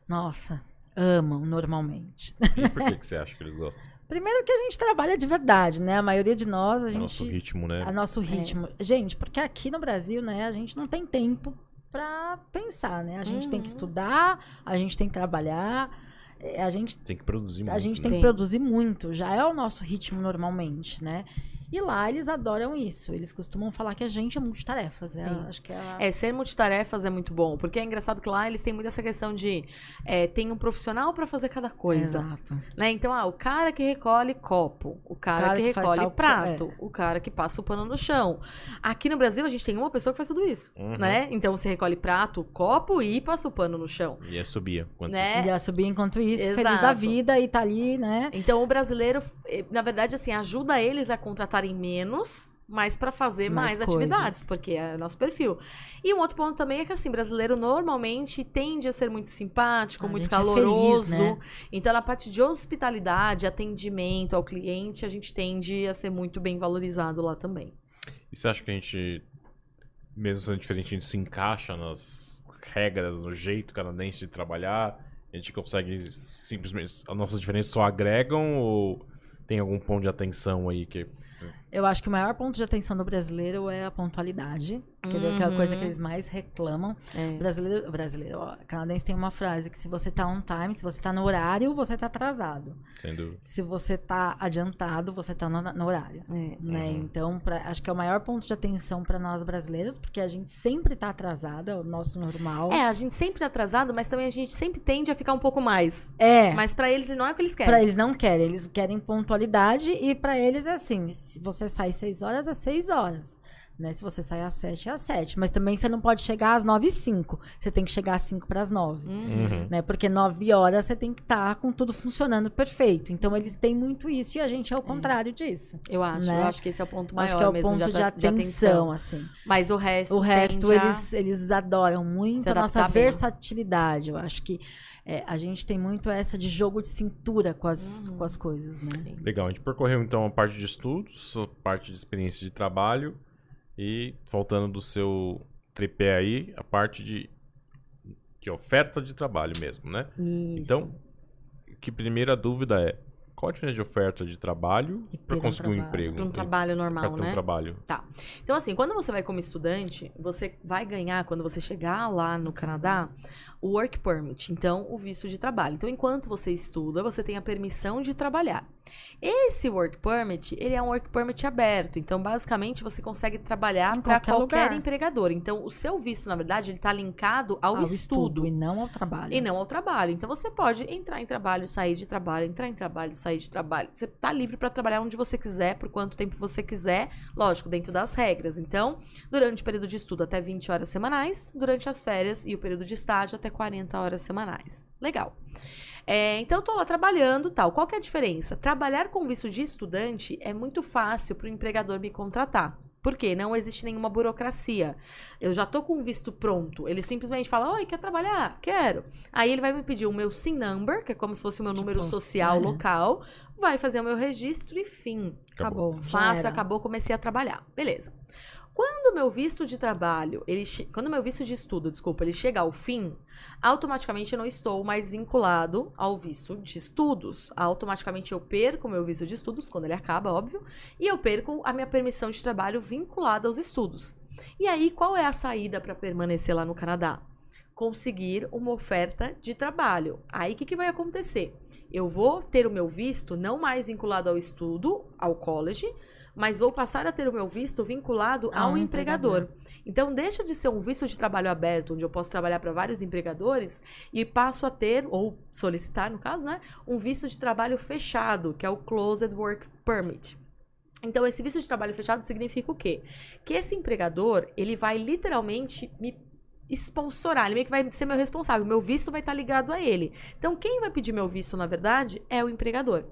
Nossa, amam normalmente. E por que, que você acha que eles gostam? Primeiro que a gente trabalha de verdade, né? A maioria de nós, a É gente. nosso ritmo, né? a nosso ritmo. Gente, porque aqui no Brasil, né, a gente não tem tempo pra pensar, né? A gente tem que Uhum. estudar, a gente tem que trabalhar, eh, a gente, Tem que produzir muito. a gente né? tem que Tem. produzir muito. Já é o nosso ritmo normalmente, né? E lá eles adoram isso. Eles costumam falar que a gente é multitarefas. É, Sim. acho que é a... É, ser multitarefas é muito bom, porque é engraçado que lá eles têm muito essa questão de é, tem um profissional pra fazer cada coisa, Exato. né? Então, ah, o cara que recolhe copo, o cara, cara que, que recolhe tal prato, o cara que passa o pano no chão. Aqui no Brasil a gente tem uma pessoa que faz tudo isso, Uhum. né? Então você recolhe prato, copo e passa o pano no chão. E é subia. Né? E a subir enquanto isso, feliz da Exato. vida e tá ali, né? Então o brasileiro, na verdade, assim, ajuda eles a contratarem menos, mas pra fazer Mais mais, atividades, porque é o nosso perfil. E um outro ponto também é que, assim, brasileiro normalmente tende a ser muito simpático, A muito gente é caloroso. feliz, né? Então, na parte de hospitalidade, atendimento ao cliente, a gente tende a ser muito bem valorizado lá também. E você acha que a gente, mesmo sendo diferente, a gente se encaixa nas regras, no jeito canadense de trabalhar? A gente consegue simplesmente. As nossas diferenças só agregam ou tem algum ponto de atenção aí que. Yeah. Eu acho que o maior ponto de atenção do brasileiro é a pontualidade, que é a coisa que Uhum. eles mais reclamam. É. O brasileiro, o brasileiro, ó, canadense tem uma frase que se você tá on time, se você tá no horário, você tá atrasado. Sem dúvida. Se você tá adiantado, você tá no, no horário. É. Né? Uhum. Então, pra- acho que é o maior ponto de atenção para nós brasileiros, porque a gente sempre tá atrasada, é o nosso normal. É, a gente sempre tá atrasado, mas também a gente sempre tende a ficar um pouco mais. É. Mas pra eles não é o que eles querem. Pra eles não querem, eles querem pontualidade e pra eles é assim, se você sai seis horas, é seis horas. Né? Se você sai às sete, é às sete. Mas também você não pode chegar às nove e cinco. Você tem que chegar às cinco para as nove. Uhum. Né? Porque nove horas você tem que estar com tudo funcionando perfeito. Então eles têm muito isso e a gente é o contrário disso. Eu acho, né? eu acho que esse é o ponto maior Acho que é o mesmo ponto de, atra- atenção, assim. Mas o resto. O resto, eles, eles adoram muito a nossa bem. versatilidade. Eu acho que é, a gente tem muito essa de jogo de cintura com as, Uhum. com as coisas, né? Sim. Legal, a gente percorreu então a parte de estudos, a parte de experiência de trabalho e faltando do seu tripé aí, a parte de, de oferta de trabalho mesmo, né? Isso. Então, que primeira dúvida é, qual a diferença de oferta de trabalho E para um conseguir um trabalho. emprego? Pra um trabalho pra normal, ter um né? trabalho. Tá. Então, assim, quando você vai como estudante, você vai ganhar, quando você chegar lá no Canadá, o work permit, então o visto de trabalho. Então, enquanto você estuda, você tem a permissão de trabalhar. Esse work permit, ele é um work permit aberto. Então, basicamente, você consegue trabalhar para qualquer qualquer empregador. Então, o seu visto, na verdade, ele tá linkado ao, estudo. e não ao trabalho. E não ao trabalho. Então você pode entrar em trabalho, sair de trabalho, entrar em trabalho, sair de trabalho. Você tá livre para trabalhar onde você quiser, por quanto tempo você quiser, lógico, dentro das regras. Então, durante o período de estudo até 20 horas semanais, durante as férias e o período de estágio até 40 horas semanais. Legal. É, então, tô lá trabalhando tal. Qual que é a diferença? Trabalhar com visto de estudante é muito fácil para o empregador me contratar. Por quê? Não existe nenhuma burocracia. Eu já tô com o visto pronto. Ele simplesmente fala: Oi, quer trabalhar? Quero. Aí ele vai me pedir o meu SIN number, que é como se fosse o meu número Tipo, social é. local, vai fazer o meu registro e fim. Acabou. Acabou. era. acabou, comecei a trabalhar. Beleza. Quando meu visto de trabalho, ele quando meu visto de estudo, desculpa, ele chega ao fim, automaticamente eu não estou mais vinculado ao visto de estudos. Automaticamente eu perco meu visto de estudos, quando ele acaba, óbvio, e eu perco a minha permissão de trabalho vinculada aos estudos. E aí, qual é a saída para permanecer lá no Canadá? Conseguir uma oferta de trabalho. Aí, o que, que vai acontecer? Eu vou ter o meu visto não mais vinculado ao estudo, ao college, mas vou passar a ter o meu visto vinculado A ao um empregador. Então, deixa de ser um visto de trabalho aberto, onde eu posso trabalhar para vários empregadores, e passo a ter, ou solicitar, no caso, né, um visto de trabalho fechado, que é o Closed Work Permit. Então, esse visto de trabalho fechado significa o quê? Que esse empregador, ele vai literalmente me sponsorar, ele meio que vai ser meu responsável, meu visto vai estar ligado a ele. Então, quem vai pedir meu visto, na verdade, é o empregador.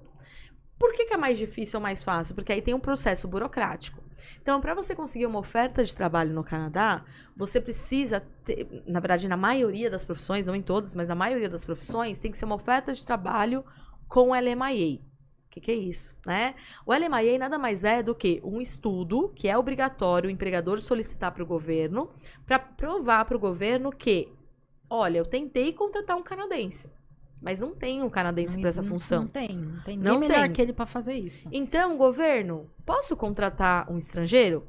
Por que, que é mais difícil ou mais fácil? Porque aí tem um processo burocrático. Então, para você conseguir uma oferta de trabalho no Canadá, você precisa ter, na verdade, na maioria das profissões, não em todas, mas na maioria das profissões, tem que ser uma oferta de trabalho com LMIA. O que, que é isso, né? O LMIA nada mais é do que um estudo que é obrigatório o empregador solicitar para o governo para provar para o governo que olha, eu tentei contratar um canadense, mas não tem um canadense para essa função. Não tem, não tem Não melhor tem. que ele pra fazer isso. Então, governo, posso contratar um estrangeiro?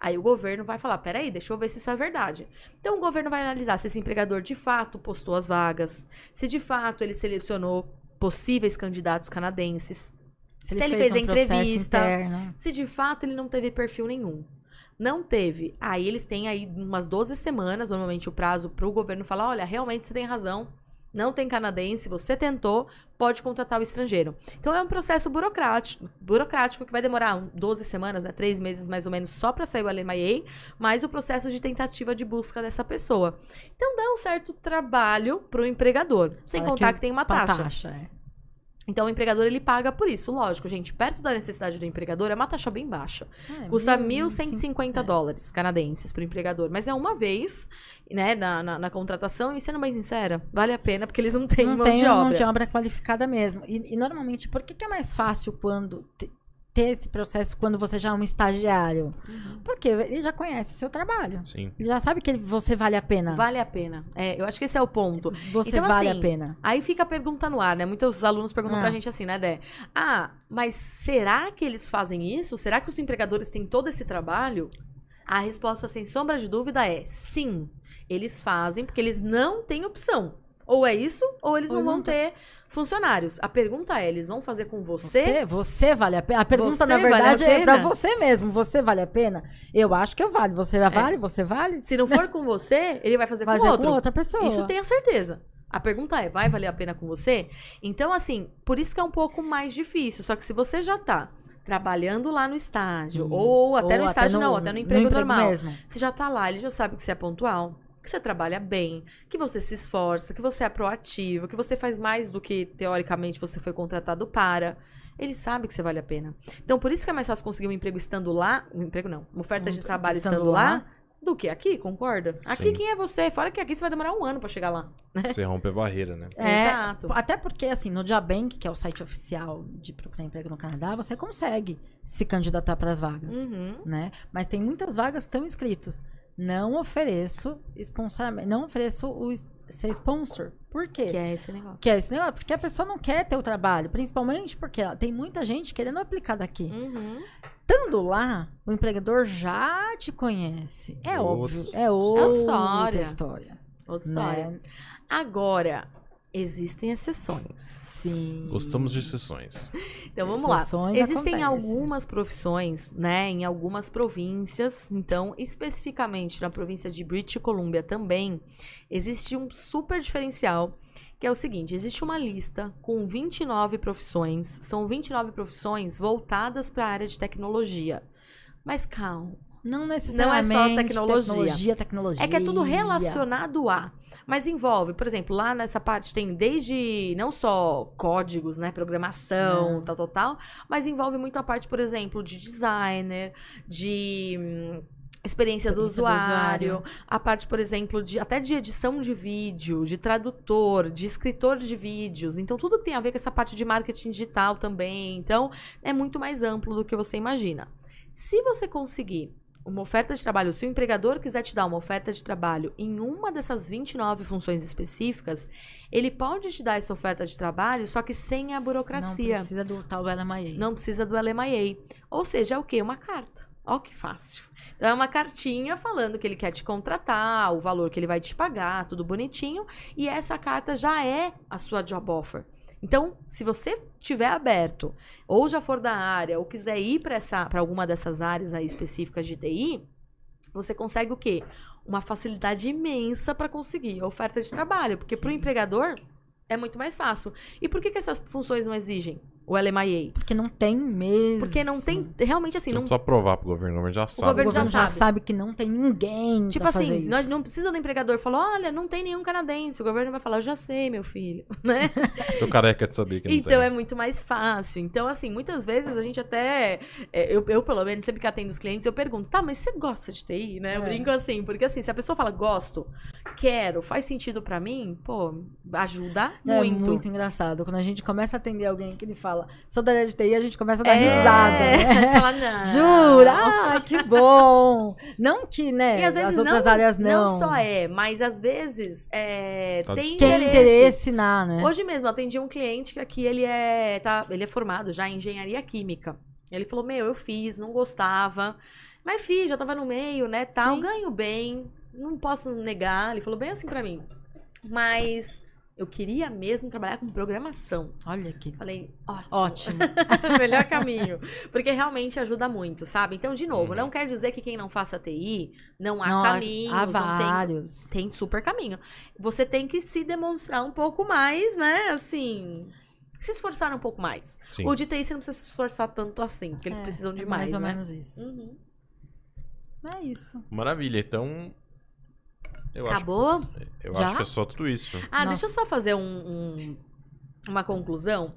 Aí o governo vai falar: peraí, deixa eu ver se isso é verdade. Então o governo vai analisar se esse empregador de fato postou as vagas, se de fato ele selecionou possíveis candidatos canadenses, se ele fez a um processo entrevista, se de fato ele não teve perfil nenhum. Não teve. Aí eles têm aí umas 12 semanas, normalmente o prazo para o governo falar: olha, realmente você tem razão. Não tem canadense, você tentou, pode contratar o estrangeiro. Então é um processo burocrático, burocrático que vai demorar um- 12 semanas, né, três meses mais ou menos, só para sair o LMIA, mais o processo de tentativa de busca dessa pessoa. Então dá um certo trabalho para o empregador, sem Fora contar que que, tem uma Uma taxa. é. Então o empregador ele paga por isso, lógico, gente. Perto da necessidade do empregador é uma taxa bem baixa. É, Custa mil, 1.150 é. dólares canadenses pro empregador. Mas é uma vez, né, na, na, na contratação. E sendo bem sincera, vale a pena porque eles não têm não mão tem de mão obra. de obra qualificada mesmo. E, e normalmente, por que, que é mais fácil quando ter esse processo quando você já é um estagiário? Uhum. Porque ele já conhece seu trabalho. Sim. Ele já sabe que ele- você vale a pena. Vale a pena. É, eu acho que esse é o ponto. Você Então, vale assim, a pena. Aí fica a pergunta no ar, né? Muitos alunos perguntam Ah. pra gente assim, né, Dé? Ah, mas será que eles fazem isso? Será que os empregadores têm todo esse trabalho? A resposta, sem sombra de dúvida, é sim. Eles fazem porque eles não têm opção. Ou é isso, ou eles Ou não vão ter funcionários. A pergunta é, eles vão fazer com você? Você, você vale a pena. A pergunta, Você na vale verdade, é pra pena? você mesmo. Você vale a pena? Eu acho que eu vale. Você vale? Você vale? Se não for com você, ele vai fazer Mas com é outro. com outra pessoa. Isso tenha certeza. A pergunta é, vai valer a pena com você? Então, assim, por isso que é um pouco mais difícil. Só que se você já tá trabalhando lá no estágio, Isso. ou até no estágio não, até no emprego, normal. mesmo. Você já tá lá, ele já sabe que você é pontual, que você trabalha bem, que você se esforça, que você é proativo, que você faz mais do que, teoricamente, você foi contratado para. Ele sabe que você vale a pena. Então, por isso que é mais fácil conseguir um emprego estando lá, um emprego não, uma oferta de Um- trabalho estando estando, lá, lá. do que aqui, concorda? Aqui Sim. quem é você? Fora que aqui você vai demorar um ano pra chegar lá. Você rompe a barreira, né? É, Exato. Até porque, assim, no Jobank, que é o site oficial de procurar emprego no Canadá, você consegue se candidatar para as vagas, Uhum. né? Mas tem muitas vagas que estão inscritas. Não ofereço sponsoramento, não ofereço o ser sponsor. Por quê? Que é esse negócio. Que é esse negócio, porque a pessoa não quer ter o trabalho, principalmente porque ela- tem muita gente querendo aplicar daqui. Uhum. Estando lá, o empregador já te conhece. É Outro- óbvio, é outra história. história. Outra história. né? Agora, existem exceções. Sim. Gostamos de sessões. Então vamos lá. Exceções Existem acontecem. algumas profissões, né, em algumas províncias. Então, especificamente na província de British Columbia também, existe um super diferencial, que é o seguinte: existe uma lista com 29 profissões. São 29 profissões voltadas para a área de tecnologia. Mas calma. Não necessariamente tecnologia. tecnologia, tecnologia. É que é tudo relacionado a. Mas envolve, por exemplo, lá nessa parte tem desde não só códigos, né, programação, Não. tal, tal, tal, mas envolve muito a parte, por exemplo, de designer, de hum, experiência, do, Experiência do usuário, usuário. a parte, por exemplo, de até de edição de vídeo, de tradutor, de escritor de vídeos. Então, tudo que tem a ver com essa parte de marketing digital também. Então, é muito mais amplo do que você imagina. Se você conseguir uma oferta de trabalho, se o empregador quiser te dar uma oferta de trabalho em uma dessas 29 funções específicas, ele pode te dar essa oferta de trabalho, só que sem a burocracia. Não precisa do tal LMIA. Não precisa do LMIA. Ou seja, é o quê? Uma carta. Ó, que fácil. Então, é uma cartinha falando que ele quer te contratar, o valor que ele vai te pagar, tudo bonitinho. E essa carta já é a sua job offer. Então, se você tiver aberto, ou já for da área, ou quiser ir para alguma dessas áreas aí específicas de TI, você consegue o quê? Uma facilidade imensa para conseguir a oferta de trabalho. Porque para o empregador é muito mais fácil. E por que, que essas funções não exigem o LMIA? Porque não tem mesmo. Porque não tem. Realmente assim, Você não não. precisa provar pro governo, o governo já sabe. O governo governo já já sabe. sabe. que não tem ninguém Tipo pra fazer assim, isso. nós não precisa do empregador falar, olha, não tem nenhum canadense. O governo vai falar, eu já sei, meu filho, né? Tô careca de saber que não Então tem. é muito mais fácil. Então, assim, muitas vezes a gente até. é, Eu, eu, pelo menos, sempre que atendo os clientes, eu pergunto, tá, mas você gosta de TI, né? Eu É. brinco assim, porque assim, se a pessoa fala, gosto, quero, faz sentido pra mim, pô, ajuda É muito. muito engraçado. Quando a gente começa a atender alguém que ele fala, fala, sou da área de TI, a gente começa a dar É, risada, né? fala, não. Jura? Ah, que bom! Não que, né, E às vezes as outras não, áreas não. não só é, mas às vezes é, Tá tem interesse. interesse na, né? Hoje mesmo, atendi um cliente que aqui ele é, tá, ele é formado já em engenharia química. Ele falou: Meu, eu fiz, não gostava, mas fiz, já tava no meio, né? Tal, Sim. ganho bem, não posso negar. Ele falou bem assim pra mim. Mas eu queria mesmo trabalhar com programação. Olha que Falei, ótimo. ótimo. Melhor caminho. Porque realmente ajuda muito, sabe? Então, de novo, Uhum. não quer dizer que quem não faça TI não há Não, caminhos, há não tem vários. tem super caminho. Você tem que se demonstrar um pouco mais, né? Assim. Se esforçar um pouco mais. Sim. O de TI você não precisa se esforçar tanto assim, porque eles É, precisam de é mais, mais ou né? menos isso. Uhum. É isso. Maravilha. Então. Eu Acabou? acho, eu Já? acho que é só tudo isso. Ah, Nossa. deixa eu só fazer um- um- uma conclusão.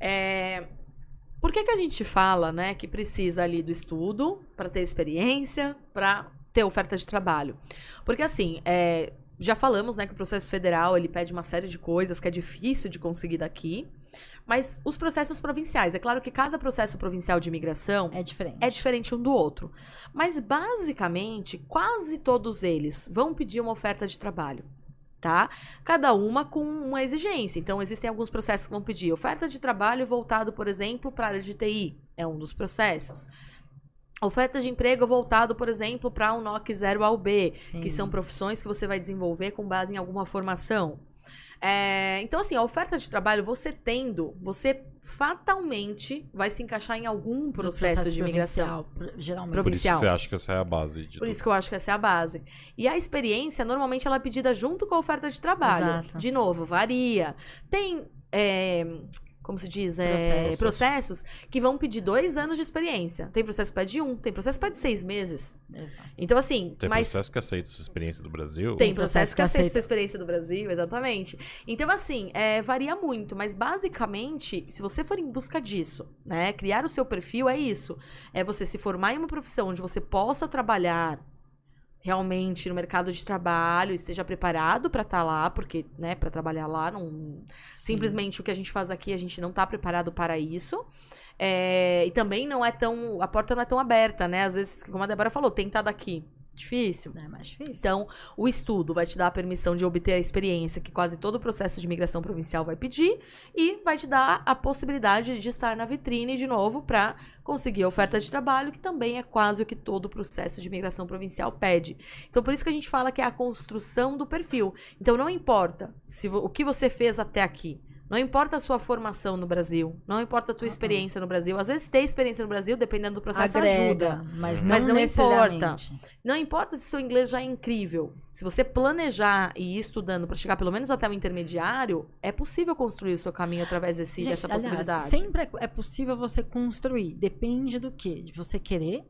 É, Por que, que a gente fala, né, que precisa ali do estudo para ter experiência, para ter oferta de trabalho? Porque assim, é, já falamos, né, que o processo federal ele pede uma série de coisas que é difícil de conseguir daqui. Mas os processos provinciais, é claro que cada processo provincial de imigração É diferente. é diferente um do outro. Mas basicamente, quase todos eles vão pedir uma oferta de trabalho. Tá? Cada uma com uma exigência. Então, existem alguns processos que vão pedir oferta de trabalho voltado, por exemplo, para a área de TI. É um dos processos. Oferta de emprego voltado, por exemplo, para o NOC 0 ao B, Sim. que são profissões que você vai desenvolver com base em alguma formação. É, então, assim, a oferta de trabalho, você tendo, você fatalmente vai se encaixar em algum Do processo, de imigração. provincial, pro- Geralmente. Por isso que provincial. você acha que essa é a base de Por tudo. isso que eu acho que essa é a base. E a experiência, normalmente, ela é pedida junto com a oferta de trabalho. Exato. De novo, varia. Tem. é, como se diz? É, Processos. processos que vão pedir dois anos de experiência. Tem processo que pede um, tem processo que pede seis meses. Exato. Então, assim, Tem mas. processo que aceita essa experiência do Brasil. Tem processo processo que aceita aceita. sua experiência do Brasil, exatamente. Então, assim, é, varia muito, mas basicamente, se você for em busca disso, né? Criar o seu perfil é isso. É você se formar em uma profissão onde você possa trabalhar realmente no mercado de trabalho, esteja preparado para estar lá, porque, né, para trabalhar lá, não simplesmente o que a gente faz aqui, a gente não tá preparado para isso. É, e também não é tão. A porta não é tão aberta, né? Às vezes, como a Débora falou, tentar daqui. Difícil. É mais difícil. Então, o estudo vai te dar a permissão de obter a experiência que quase todo o processo de imigração provincial vai pedir e vai te dar a possibilidade de estar na vitrine de novo para conseguir a oferta de trabalho, que também é quase o que todo o processo de imigração provincial pede. Então, por isso que a gente fala que é a construção do perfil. Então, não importa se o que você fez até aqui. Não importa a sua formação no Brasil, não importa a tua experiência no Brasil. Às vezes ter experiência no Brasil, dependendo do processo, Agrega, ajuda. mas não, Mas não importa. Não importa se seu inglês já é incrível. Se você planejar e ir estudando para chegar pelo menos até o intermediário, é possível construir o seu caminho através desse, Gente, dessa aliás, possibilidade. sempre é- é possível você construir. Depende do quê? De você querer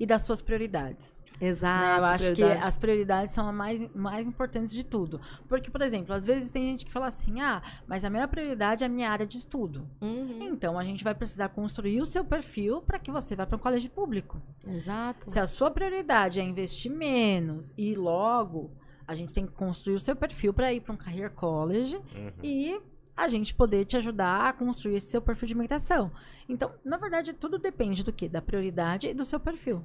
e das suas prioridades. Né? Exato. Eu acho prioridade. que as prioridades são as mais, mais importantes de tudo. Porque, por exemplo, às vezes tem gente que fala assim: ah, mas a minha prioridade é a minha área de estudo. Uhum, Então a gente vai precisar construir o seu perfil para que você vá para um colégio público. Exato. Se a sua prioridade é investir menos e logo a gente tem que construir o seu perfil para ir para um career college Uhum. e a gente poder te ajudar a construir esse seu perfil de imigração. Então, na verdade, tudo depende do quê? Da prioridade e do seu perfil.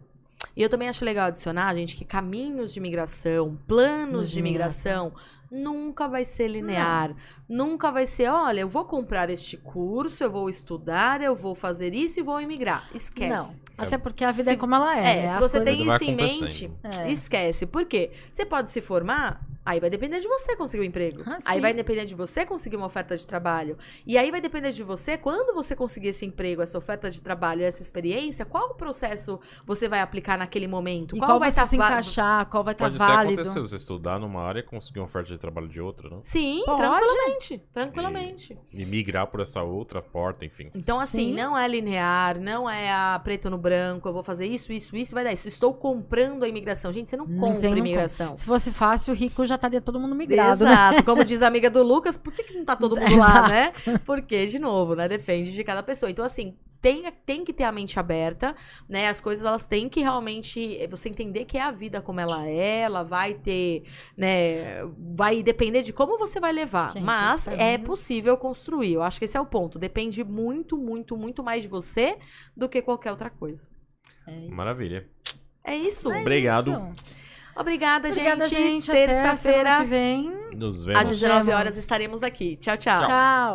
E eu também acho legal adicionar, gente, que caminhos de migração, planos De de migração, nunca vai ser linear. Nunca vai ser, olha, eu vou comprar este curso, eu vou estudar, eu vou fazer isso e vou imigrar. Esquece. Não, até porque a vida Se- é como ela é. É, né? se As você tem isso em mente. É. esquece. Por quê? Você pode se formar, aí vai depender de você conseguir um emprego. Ah, aí vai depender de você conseguir uma oferta de trabalho. E aí vai depender de você, quando você conseguir esse emprego, essa oferta de trabalho, essa experiência, qual o processo você vai aplicar naquele momento? E qual, qual, vai vai estar se va- encaixar, qual vai estar Pode até válido. acontecer você estudar numa área e conseguir uma oferta de trabalho de outra, né? Sim, Pode. tranquilamente. Tranquilamente. E migrar por essa outra porta, enfim. Então, assim, Sim. não é linear, não é a preto no branco, eu vou fazer isso, isso, isso, vai dar isso. Estou comprando a imigração. Gente, você não compra não imigração. Se fosse fácil, o rico já estaria todo mundo migrado, né? Exato. Como diz a amiga do Lucas, por que, que não tá todo mundo lá, né? Porque, de novo, né? Depende de cada pessoa. Então, assim, tem, tem que ter a mente aberta, né? As coisas elas têm que realmente eh, você entender que é a vida como ela é, ela vai ter, né? Vai depender de como você vai levar. Gente, Mas é possível construir. Eu acho que esse é o ponto. Depende muito, muito, muito mais de você do que qualquer outra coisa. É isso. Maravilha. É isso. É Obrigado. isso. Obrigada, Obrigada, gente. gente. Até a semana Terça-feira, que vem. Nos às vemos. 19 horas, estaremos aqui. Tchau, tchau. Tchau.